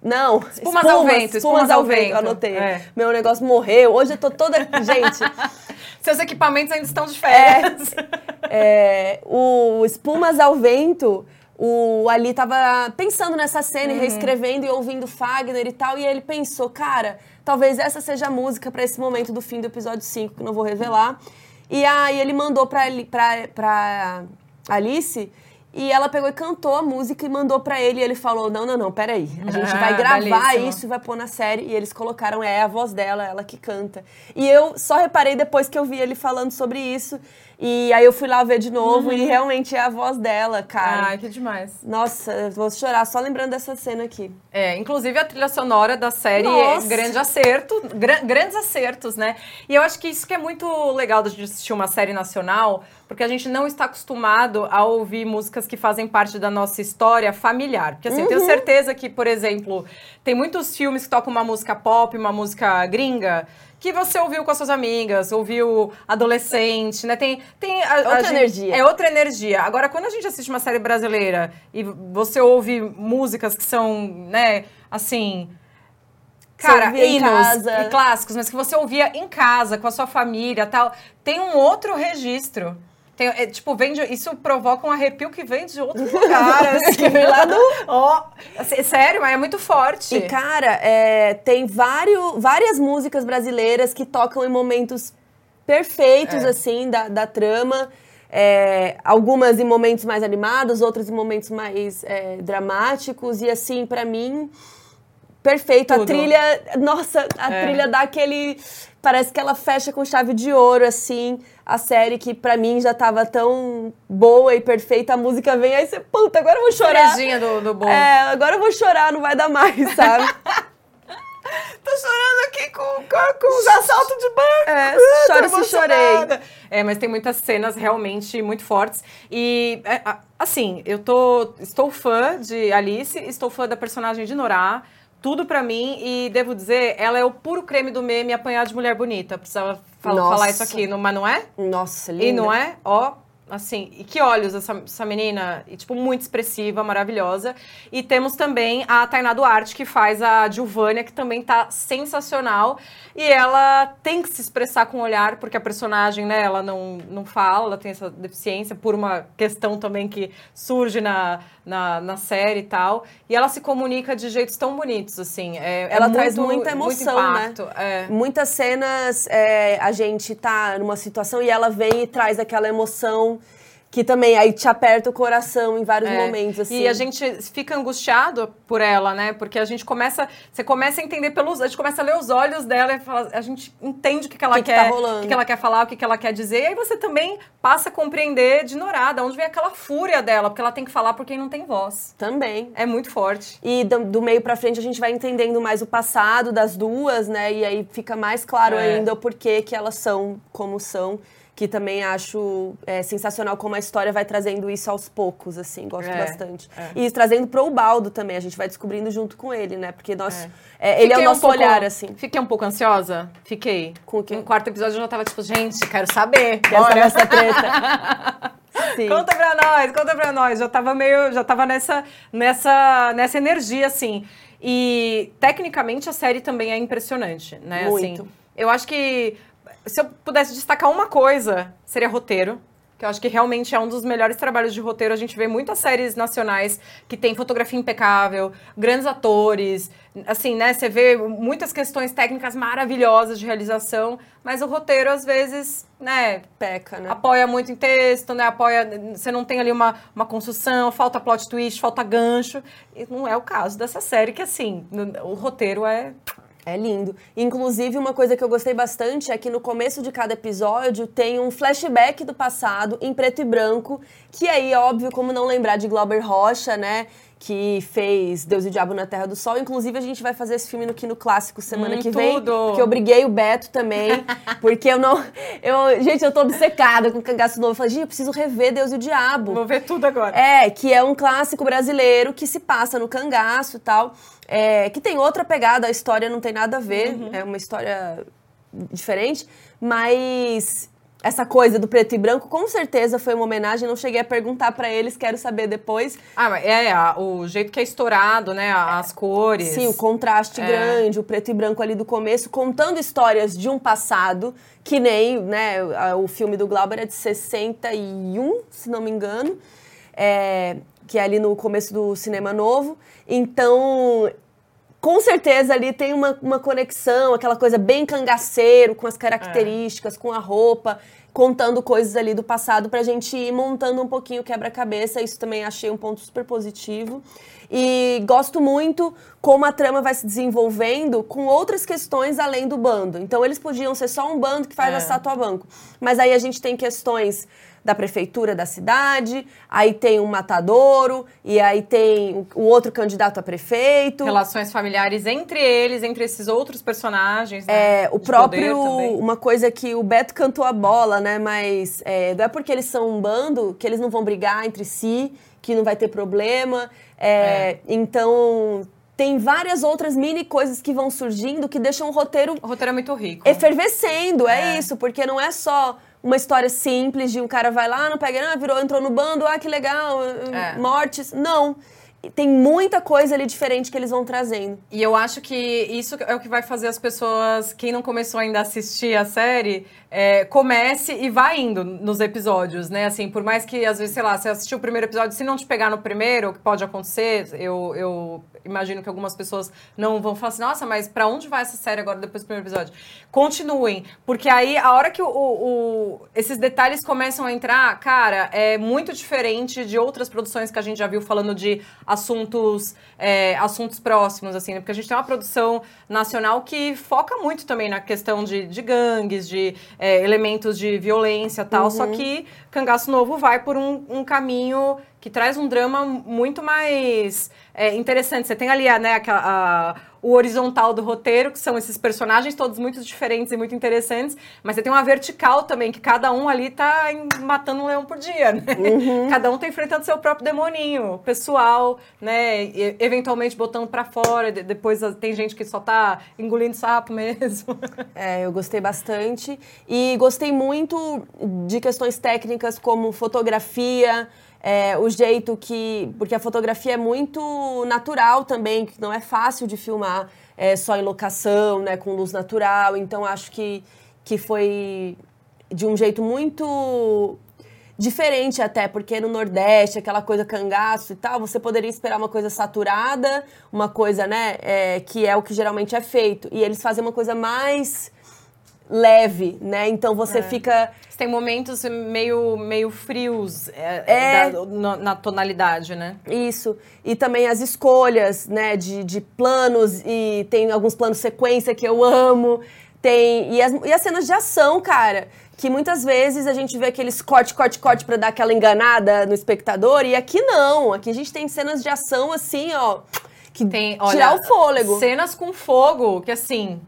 Não, Espumas ao vento, espumas ao vento. eu anotei. É. Meu negócio morreu. Hoje eu tô toda. Gente, Seus equipamentos ainda estão de férias. É, o Espumas ao Vento, o Ali tava pensando nessa cena e reescrevendo e ouvindo Fagner e tal, e ele pensou, cara, talvez essa seja a música pra esse momento do fim do episódio 5, que não vou revelar. E aí ele mandou pra, pra, pra Alice. E ela pegou e cantou a música e mandou pra ele. E ele falou: Não, não, não, peraí. A gente vai Ah, gravar belíssimo. isso e vai pôr na série. E eles colocaram, é a voz dela, ela que canta. E eu só reparei depois que eu vi ele falando sobre isso. E aí eu fui lá ver de novo e realmente é a voz dela, cara. Ai, que demais. Nossa, eu vou chorar só lembrando dessa cena aqui. É, inclusive a trilha sonora da série Nossa. é grande acerto, gra- grandes acertos, né? E eu acho que isso que é muito legal de assistir uma série nacional, porque a gente não está acostumado a ouvir músicas que fazem parte da nossa história familiar. Porque assim, Uhum. tenho certeza que, por exemplo, tem muitos filmes que tocam uma música pop, uma música gringa, que você ouviu com as suas amigas, ouviu adolescente, né? Tem, tem a- a Outra gente- energia. É outra energia. Agora, quando a gente assiste uma série brasileira e você ouve músicas que são, né, assim. Cara, hinos e clássicos, mas que você ouvia em casa, com a sua família tal, tem um outro registro. Tem, é, tipo, vem de- isso provoca um arrepio que vem de outro lugar. assim. Lá do- Ó, assim, sério, mas é muito forte. E, cara, é, tem vários, várias músicas brasileiras que tocam em momentos perfeitos, É. assim, da, da trama. É, algumas em momentos mais animados, outras em momentos mais é, dramáticos. E, assim, pra mim, perfeito. A Tudo. trilha, nossa, a É. trilha dá aquele... Parece que ela fecha com chave de ouro, assim, a série que pra mim já tava tão boa e perfeita. A música vem, aí você, puta, agora eu vou chorar. Cerejinha do, do bolo. É, agora eu vou chorar, não vai dar mais, sabe? Tô chorando aqui com, com, com os assaltos de banco. É, Tô choro se chorei. É, mas tem muitas cenas realmente muito fortes. E, é, assim, eu tô, estou fã de Alice, estou fã da personagem de Norá. Tudo pra mim, e devo dizer, ela é o puro creme do meme apanhar de mulher bonita. Precisava fal- Nossa. falar isso aqui, não- mas não é? Nossa, linda. E não é? Ó, assim, e que olhos essa, essa menina, e tipo, muito expressiva, maravilhosa. E temos também a Tainá Duarte, que faz a Giovânia, que também tá sensacional. E ela tem que se expressar com o olhar, porque a personagem, né, ela não, não fala, ela tem essa deficiência, por uma questão também que surge na, na, na série e tal. E ela se comunica de jeitos tão bonitos, assim. É, é Ela traz muito- muita emoção, muito né? É. Muitas cenas é, a gente tá numa situação e ela vem e traz aquela emoção que também aí te aperta o coração em vários É. momentos, assim. E a gente fica angustiado por ela, né? Porque a gente começa, você começa a entender pelos, a gente começa a ler os olhos dela e fala, a gente entende o que, que ela Que que quer, tá rolando. o que, que ela quer falar, o que, que ela quer dizer. E aí você também passa a compreender de Norá, de onde vem aquela fúria dela, porque ela tem que falar por quem não tem voz. Também. É muito forte. E do, do meio pra frente a gente vai entendendo mais o passado das duas, né? E aí fica mais claro É. ainda o porquê que elas são como são. Que também acho é, sensacional como a história vai trazendo isso aos poucos, assim, gosto É, bastante. é. E trazendo pro Ubaldo também, a gente vai descobrindo junto com ele, né? Porque nós, é, ele é o Fiquei um nosso pouco- olhar, assim. Fiquei um pouco ansiosa? Fiquei. Com o quê? No quarto episódio eu já tava tipo, gente, quero saber. Quero saber essa treta. Sim. Conta pra nós, conta pra nós. Já tava meio, já tava nessa, nessa, nessa energia, assim. E tecnicamente a série também é impressionante, né? Muito. Assim, eu acho que se eu pudesse destacar uma coisa, seria roteiro. Que eu acho que realmente é um dos melhores trabalhos de roteiro. A gente vê muitas séries nacionais que tem fotografia impecável, grandes atores, assim, né? Você vê muitas questões técnicas maravilhosas de realização, mas o roteiro, às vezes, né, Peca, né? apoia muito em texto, né? Apoia. Você não tem ali uma, uma construção, falta plot twist, falta gancho. E não é o caso dessa série, que assim, o roteiro é. É lindo. Inclusive, uma coisa que eu gostei bastante é que no começo de cada episódio tem um flashback do passado em preto e branco, que aí, óbvio, como não lembrar de Glauber Rocha, né? Que fez Deus e o Diabo na Terra do Sol. Inclusive, a gente vai fazer esse filme no Kino Clássico semana Hum, que vem. tudo! Porque eu briguei o Beto também. porque eu não. Eu, gente, eu tô obcecada com o Cangaço Novo. Eu falei, gente, eu preciso rever Deus e o Diabo. Vou ver tudo agora. É, que é um clássico brasileiro que se passa no cangaço e tal. É, que tem outra pegada, a história não tem nada a ver, Uhum. é uma história diferente, mas essa coisa do preto e branco com certeza foi uma homenagem. Não cheguei a perguntar pra eles, quero saber depois. Ah, é, a- o jeito que é estourado, né? a- As cores. Sim, o contraste É. grande, o preto e branco ali do começo, contando histórias de um passado, que nem né, o filme do Glauber é de 61, se não me engano, é, que é ali no começo do cinema novo. Então, com certeza ali tem uma, uma conexão, aquela coisa bem cangaceiro, com as características, com a roupa, contando coisas ali do passado pra gente ir montando um pouquinho o quebra-cabeça. Isso também achei um ponto super positivo. E gosto muito como a trama vai se desenvolvendo com outras questões além do bando. Então eles podiam ser só um bando que faz É. a estátua banco. Mas aí a gente tem questões da prefeitura da cidade, aí tem um matadouro, e aí tem o outro candidato a prefeito. Relações familiares entre eles, entre esses outros personagens. né? É, o De próprio. Uma coisa que o Beto cantou a bola, né? Mas é, não é porque eles são um bando que eles não vão brigar entre si, que não vai ter problema. É, Então, tem várias outras mini coisas que vão surgindo que deixam o roteiro O roteiro é muito rico. efervescendo, é, É. isso, porque não é só uma história simples de um cara vai lá, não pega, ah, virou, entrou no bando, ah, que legal, É. mortes. Não. Tem muita coisa ali diferente que eles vão trazendo. E eu acho que isso é o que vai fazer as pessoas, quem não começou ainda a assistir a série, é, comece e vá indo nos episódios, né? Assim, por mais que, às vezes, sei lá, você assistiu o primeiro episódio, se não te pegar no primeiro, o que pode acontecer, eu, eu imagino que algumas pessoas não vão falar assim, nossa, mas pra onde vai essa série agora depois do primeiro episódio? Continuem, porque aí, a hora que o- o- esses detalhes começam a entrar, cara, é muito diferente de outras produções que a gente já viu falando de assuntos, é, assuntos próximos, assim, né? Porque a gente tem uma produção nacional que foca muito também na questão de, de gangues, de é, elementos de violência e tal, só que Cangaço Novo vai por um, um caminho que traz um drama muito mais é, interessante. Você tem ali a, né, a- o horizontal do roteiro, que são esses personagens todos muito diferentes e muito interessantes, mas você tem uma vertical também, que cada um ali tá matando um leão por dia, né? Cada um tá enfrentando seu próprio demoninho pessoal, né? E, eventualmente botando pra fora, de- depois tem gente que só tá engolindo sapo mesmo. É, eu gostei bastante. E gostei muito de questões técnicas como fotografia, é, o jeito que. Porque a fotografia é muito natural também, que não é fácil de filmar é, só em locação, né, com luz natural. Então acho que, que foi de um jeito muito diferente até, porque no Nordeste, aquela coisa cangaço e tal, você poderia esperar uma coisa saturada, uma coisa, né, é, que é o que geralmente é feito. E eles fazem uma coisa mais leve, né? Então você fica Você tem momentos meio, meio frios é, É. da- na, na tonalidade, né? Isso. E também as escolhas, né, de, de planos, e tem alguns planos sequência que eu amo. Tem. E as, e as cenas de ação, cara. Que muitas vezes a gente vê aqueles corte, corte, corte pra dar aquela enganada no espectador. E aqui não. Aqui a gente tem cenas de ação assim, ó. Que Tem, olha, tirar o fôlego. Cenas com fogo, que assim.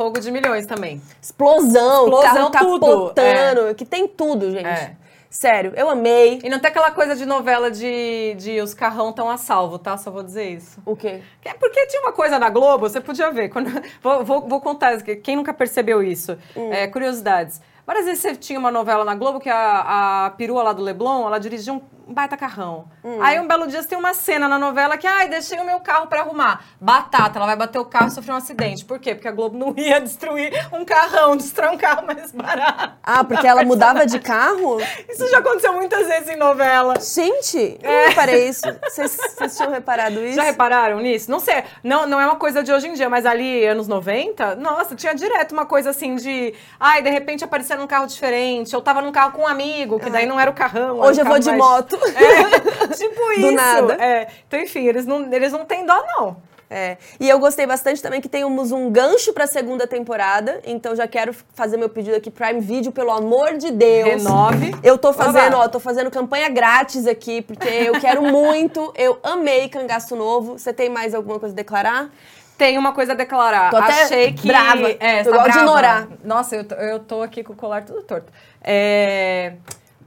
Fogo de milhões também. Explosão, Explosão, carro capotando. Que tem tudo, gente. É. Sério, eu amei. E não tem aquela coisa de novela de, de os carrão estão a salvo, tá? Só vou dizer isso. O quê? É porque tinha uma coisa na Globo, você podia ver. Quando, vou, vou, vou contar, quem nunca percebeu isso? É, curiosidades. Várias vezes você tinha uma novela na Globo que a, a perua lá do Leblon, ela dirigia um baita carrão. Aí um belo dia você tem uma cena na novela que, ai, deixei o meu carro pra arrumar. Batata, ela vai bater o carro e sofrer um acidente. Por quê? Porque a Globo não ia destruir um carrão, destruir um carro mais barato. Ah, porque ela mudava de carro? Isso já aconteceu muitas vezes em novela. Gente, eu não reparei isso. Vocês, tinham reparado isso? Já repararam nisso? Não sei, não, não é uma coisa de hoje em dia, mas ali, anos 90, nossa, tinha direto uma coisa assim de. Ai, de repente aparecer num carro diferente. Eu tava num carro com um amigo, que daí não era o carrão. Hoje eu vou de mais- moto. É, tipo isso. nada. É. Então, enfim, eles não, eles não têm dó, não. É. E eu gostei bastante também que temos um gancho pra segunda temporada. Então já quero fazer meu pedido aqui, Prime Video, pelo amor de Deus. Renove. Eu tô fazendo, Oba. ó, tô fazendo campanha grátis aqui, porque eu quero muito. Eu amei Cangaço Novo. Você tem mais alguma coisa a declarar? Tem uma coisa a declarar. Tô até Achei que. brava. É, Eu tá gosto de brava. ignorar. Nossa, eu tô, eu tô aqui com o colar tudo torto. É,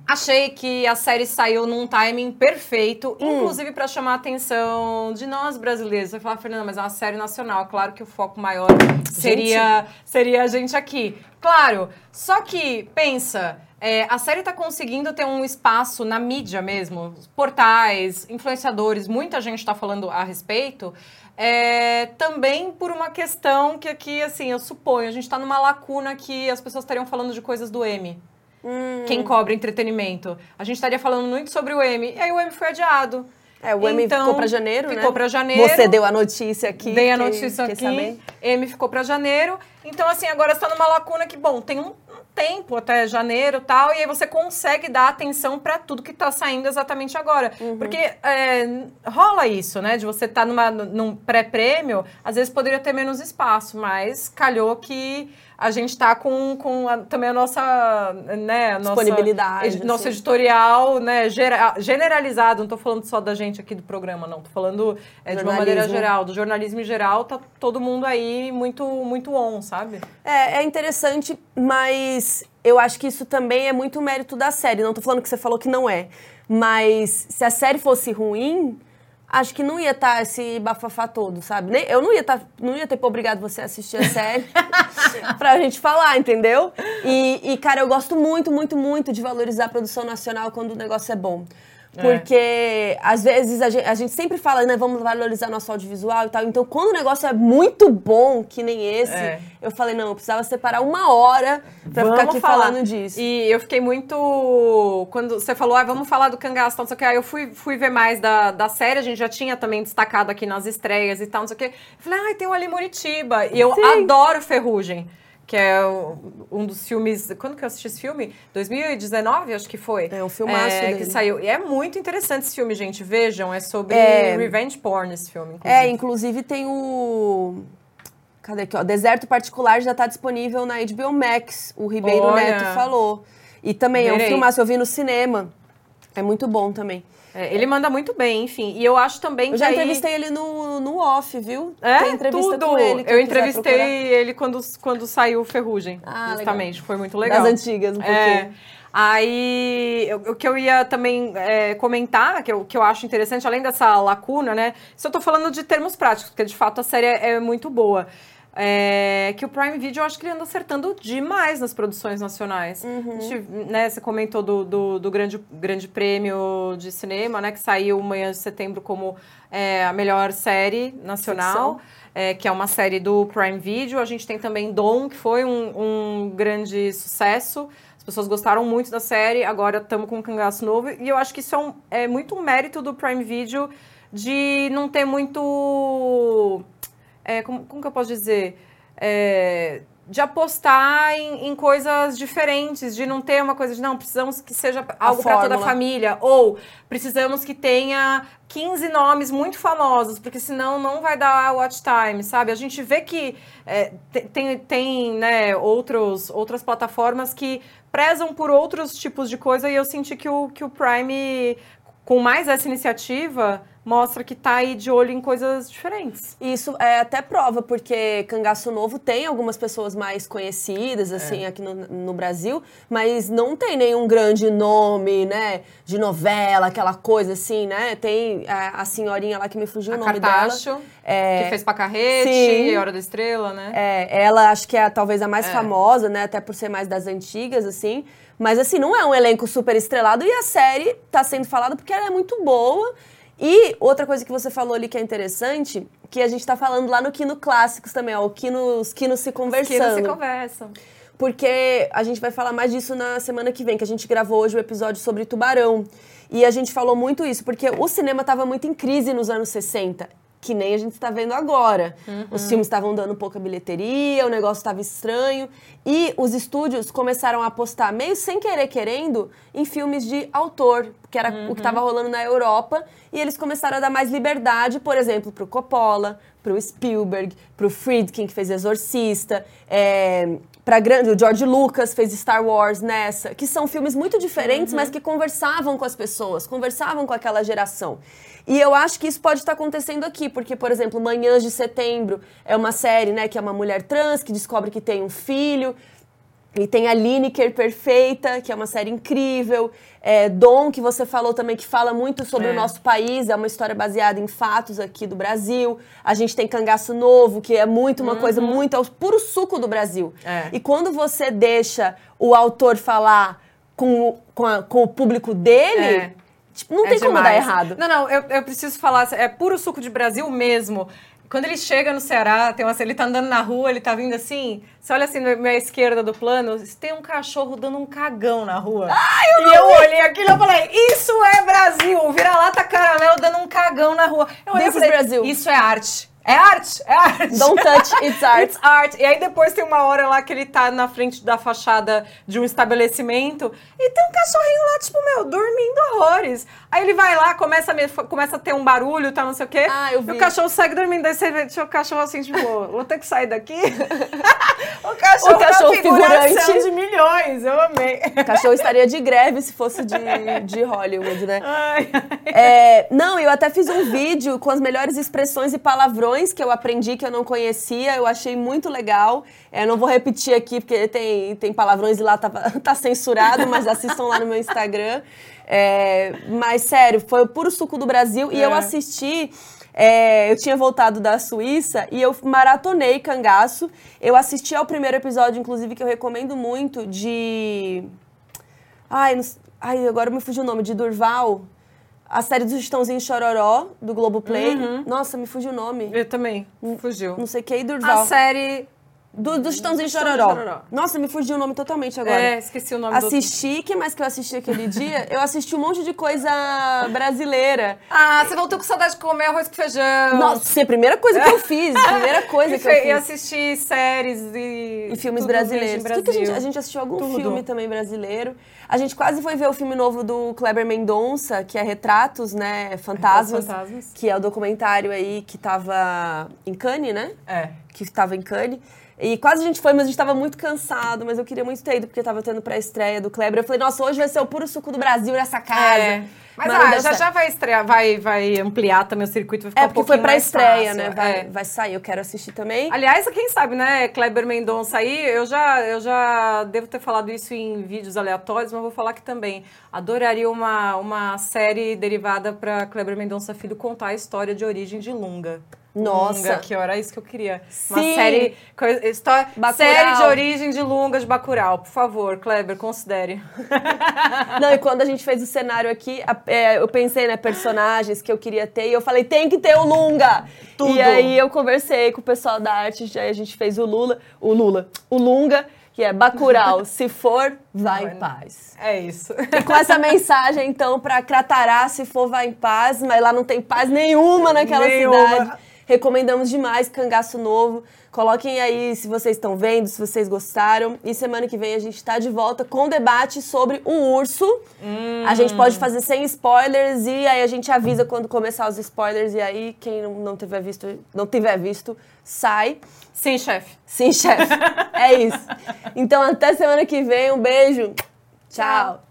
Achei que a série saiu num timing perfeito, Hum. inclusive pra chamar a atenção de nós brasileiros. Você falar, Fernanda, mas é uma série nacional. Claro que o foco maior seria, seria a gente aqui. Claro, só que, pensa, é, a série tá conseguindo ter um espaço na mídia mesmo, portais, influenciadores, muita gente tá falando a respeito. É, também por uma questão que aqui, assim, eu suponho, a gente tá numa lacuna que as pessoas estariam falando de coisas do M. Quem cobre entretenimento. A gente estaria falando muito sobre o M. E aí o M foi adiado. É, o M ficou pra janeiro, né? Ficou pra janeiro. Você deu a notícia aqui. Dei a notícia fiquei aqui. sabendo. M ficou pra janeiro. Então, assim, agora está numa lacuna que, bom, tem um, tempo até janeiro e tal, e aí você consegue dar atenção pra tudo que tá saindo exatamente agora. Uhum. Porque é, rola isso, né? De você estar numa num pré-prêmio, às vezes poderia ter menos espaço, mas calhou que a gente tá com, com a- também a nossa, né, a nossa Disponibilidade, edi- nosso assim. editorial, né, gera- generalizado, não tô falando só da gente aqui do programa, não, tô falando é, de uma maneira geral, do jornalismo em geral, tá todo mundo aí muito, muito on, sabe? É, é interessante, mas eu acho que isso também é muito mérito da série. Não tô falando que você falou que não é. Mas se a série fosse ruim, acho que não ia estar esse bafafá todo, sabe? Nem- Eu não ia, tá, não ia ter obrigado você a assistir a série pra gente falar, entendeu? E, e, cara, eu gosto muito, muito, muito de valorizar a produção nacional quando o negócio é bom. Porque, às vezes, a gente, a gente sempre fala, né, vamos valorizar nosso audiovisual e tal. Então, quando o negócio é muito bom, que nem esse, É. eu falei, não, eu precisava separar uma hora pra ficar aqui falando disso. E eu fiquei muito. Quando você falou, ah, vamos falar do cangaço, não sei o que. Aí eu fui, fui ver mais da, da série, a gente já tinha também destacado aqui nas estreias e tal, não sei o que. Falei, ai, tem o Ali Muritiba. E eu adoro Ferrugem. Que é um dos filmes. Quando que eu assisti esse filme? 2019, acho que foi. É um filmaço é, dele. que saiu. E é muito interessante esse filme, gente. Vejam, é sobre É. revenge porn esse filme. É, inclusive. inclusive tem o. Cadê aqui, ó? Deserto Particular já tá disponível na HBO Max. O Ribeiro Olha. Neto falou. E também é um filmaço, eu vi no cinema. É muito bom também. É, ele manda muito bem, enfim. E eu acho também Eu que já aí- entrevistei ele no, no off, viu? É, Tem entrevista tudo. com ele. eu entrevistei ele quando, quando saiu o Ferrugem, Ah, justamente. Foi muito legal. Das antigas, um pouquinho. É. Aí, o que eu ia também é, comentar, que eu, que eu acho interessante, além dessa lacuna, né? Isso eu tô falando de termos práticos, porque de fato a série é, é muito boa. É, que o Prime Video, eu acho que ele anda acertando demais nas produções nacionais. Uhum. Gente, né, você comentou do, do, do grande, grande prêmio de cinema, né? Que saiu Manhã de Setembro como é, a melhor série nacional. é, que é uma série do Prime Video. A gente tem também Dom, que foi um, um grande sucesso. As pessoas gostaram muito da série, agora estamos com um cangaço novo. E eu acho que isso é, um- é muito um mérito do Prime Video de não ter muito. É, como, como que eu posso dizer? É, de apostar em, em coisas diferentes, de não ter uma coisa de não, precisamos que seja algo para toda a família, ou precisamos que tenha 15 nomes muito famosos, porque senão não vai dar watch time, sabe? A gente vê que é, te- tem, tem né, outros, outras plataformas que prezam por outros tipos de coisa e eu senti que o, que o Prime, com mais essa iniciativa, mostra que tá aí de olho em coisas diferentes. Isso é até prova, porque Cangaço Novo tem algumas pessoas mais conhecidas, É. assim, aqui no, no Brasil, mas não tem nenhum grande nome, né, de novela, aquela coisa assim, né? Tem a, a senhorinha lá que me fugiu A o nome Cartacho, dela. É, que fez Pacarrete, Sim. Hora da Estrela, né? É, ela acho que é talvez a mais É. famosa, né? Até por ser mais das antigas, assim. Mas assim, não é um elenco super estrelado e a série tá sendo falada porque ela é muito boa. E outra coisa que você falou ali que é interessante, que a gente tá falando lá no Kino Clássicos também, ó, o os Kinos se Que não conversando. se conversam. Porque a gente vai falar mais disso na semana que vem, que a gente gravou hoje o episódio sobre Tubarão. E a gente falou muito isso, porque o cinema estava muito em crise nos anos 60, que nem a gente está vendo agora. Os filmes estavam dando pouca bilheteria, o negócio estava estranho. E os estúdios começaram a apostar, meio sem querer querendo, em filmes de autor, que era o que estava rolando na Europa. E eles começaram a dar mais liberdade, por exemplo, para o Coppola, para o Spielberg, para o Friedkin, que fez Exorcista, é, para grande, o George Lucas fez Star Wars nessa, que são filmes muito diferentes, mas que conversavam com as pessoas, conversavam com aquela geração. E eu acho que isso pode estar acontecendo aqui, porque, por exemplo, Manhãs de Setembro é uma série, né, que é uma mulher trans que descobre que tem um filho. E tem a Lineker Perfeita, que é uma série incrível. É, Dom, que você falou também, que fala muito sobre É. o nosso país, é uma história baseada em fatos aqui do Brasil. A gente tem Cangaço Novo, que é muito uma coisa muito, é o puro suco do Brasil. É. E quando você deixa o autor falar com, o- com, a- com o público dele, É. tipo, não É tem como dar errado. Não, não, eu, eu preciso falar, é puro suco de Brasil mesmo. Quando ele chega no Ceará, tem uma, ele tá andando na rua, ele tá vindo assim. Você olha assim na minha esquerda do plano, tem um cachorro dando um cagão na rua. Ai, eu e eu olhei aquilo e falei: Isso é Brasil! Vira-lata caramelo dando um cagão na rua. Eu olhei This falei: Brasil. Isso é arte. É arte, é arte. Don't touch, it's art. It's art. E aí depois tem uma hora lá que ele tá na frente da fachada de um estabelecimento e tem um cachorrinho lá, tipo, meu, dormindo horrores. Aí ele vai lá, começa a, me- começa a ter um barulho, tá, não sei o quê. Ah, eu E vi. o cachorro segue dormindo. Daí você vê o cachorro assim, tipo, vou ter que sair daqui. o cachorro, O cachorro uma figuração figurante. de milhões, eu amei. O cachorro estaria de greve se fosse de, de Hollywood, né? Ai, ai. É, não, eu até fiz um vídeo com as melhores expressões e palavrões que eu aprendi que eu não conhecia. Eu achei muito legal. É, não vou repetir aqui porque tem, tem palavrões e lá tá, tá censurado, mas assistam lá no meu Instagram. É, mas sério, foi o puro suco do Brasil e eu É. assisti. é, eu tinha voltado da Suíça e eu maratonei Cangaço. Eu assisti ao primeiro episódio, inclusive, que eu recomendo muito, de. Ai, não ai, agora me fugiu o nome, de Durval. A série do Estãozinho Chororó, do Globoplay. Nossa, me fugiu o nome. Eu também. Fugiu. Não sei o que, e Durval. A série. Do, do Estãozinho Estãozinho Chororó. Chororó. Nossa, me fugiu o nome totalmente agora. É, esqueci o nome do. Assisti, o que mais que eu assisti aquele dia? Eu assisti um monte de coisa brasileira. Ah, você voltou com saudade de comer arroz com feijão. Nossa, a primeira coisa que eu fiz, a primeira coisa que eu fiz. e assistir séries e, E filmes brasileiros. O que que a, gente, Brasil. a gente assistiu algum Tudo. filme também brasileiro. A gente quase foi ver o filme novo do Kleber Mendonça, que é Retratos, né? Fantasmas. Fantasmas. Que é o documentário aí que tava em Cannes, né? É. Que estava em Cannes. E quase a gente foi, mas a gente tava muito cansado, mas eu queria muito ter ido, porque tava tendo pré-estreia do Kleber. Eu falei, nossa, hoje vai ser o puro suco do Brasil nessa casa. É. Mas, não ah, já, certo. já vai estrear, vai, vai ampliar também o circuito, vai ficar É, um porque foi pouquinho mais pré-estreia, fácil. né? Vai, É. vai sair, eu quero assistir também. Aliás, quem sabe, né, Kleber Mendonça aí, eu já, eu já devo ter falado isso em vídeos aleatórios, mas vou falar aqui também. Adoraria uma, uma série derivada para Kleber Mendonça Filho contar a história de origem de Lunga. Nossa. Lunga, que era isso que eu queria. Uma Sim. série, coi- história, Bacurau. série de origem de Lunga de Bacurau. Por favor, Kleber, considere. Não, e quando a gente fez o cenário aqui, a- é, eu pensei, né, personagens que eu queria ter, e eu falei, tem que ter o Lunga! Tudo. E aí eu conversei com o pessoal da arte, aí a gente fez o Lula, o Lula, o Lunga, que é Bacurau, se for, vai em paz. É isso. E com essa mensagem, então, pra Cratará, se for, vai em paz, mas lá não tem paz nenhuma naquela Nenhuma. cidade. Recomendamos demais Cangaço Novo. Coloquem aí se vocês estão vendo, se vocês gostaram. E semana que vem a gente tá de volta com debate sobre o urso. A gente pode fazer sem spoilers e aí a gente avisa quando começar os spoilers. E aí, quem não, não tiver visto, não tiver visto, sai. Sim, chefe. Sim, chefe. É isso. Então, até semana que vem. Um beijo. Tchau.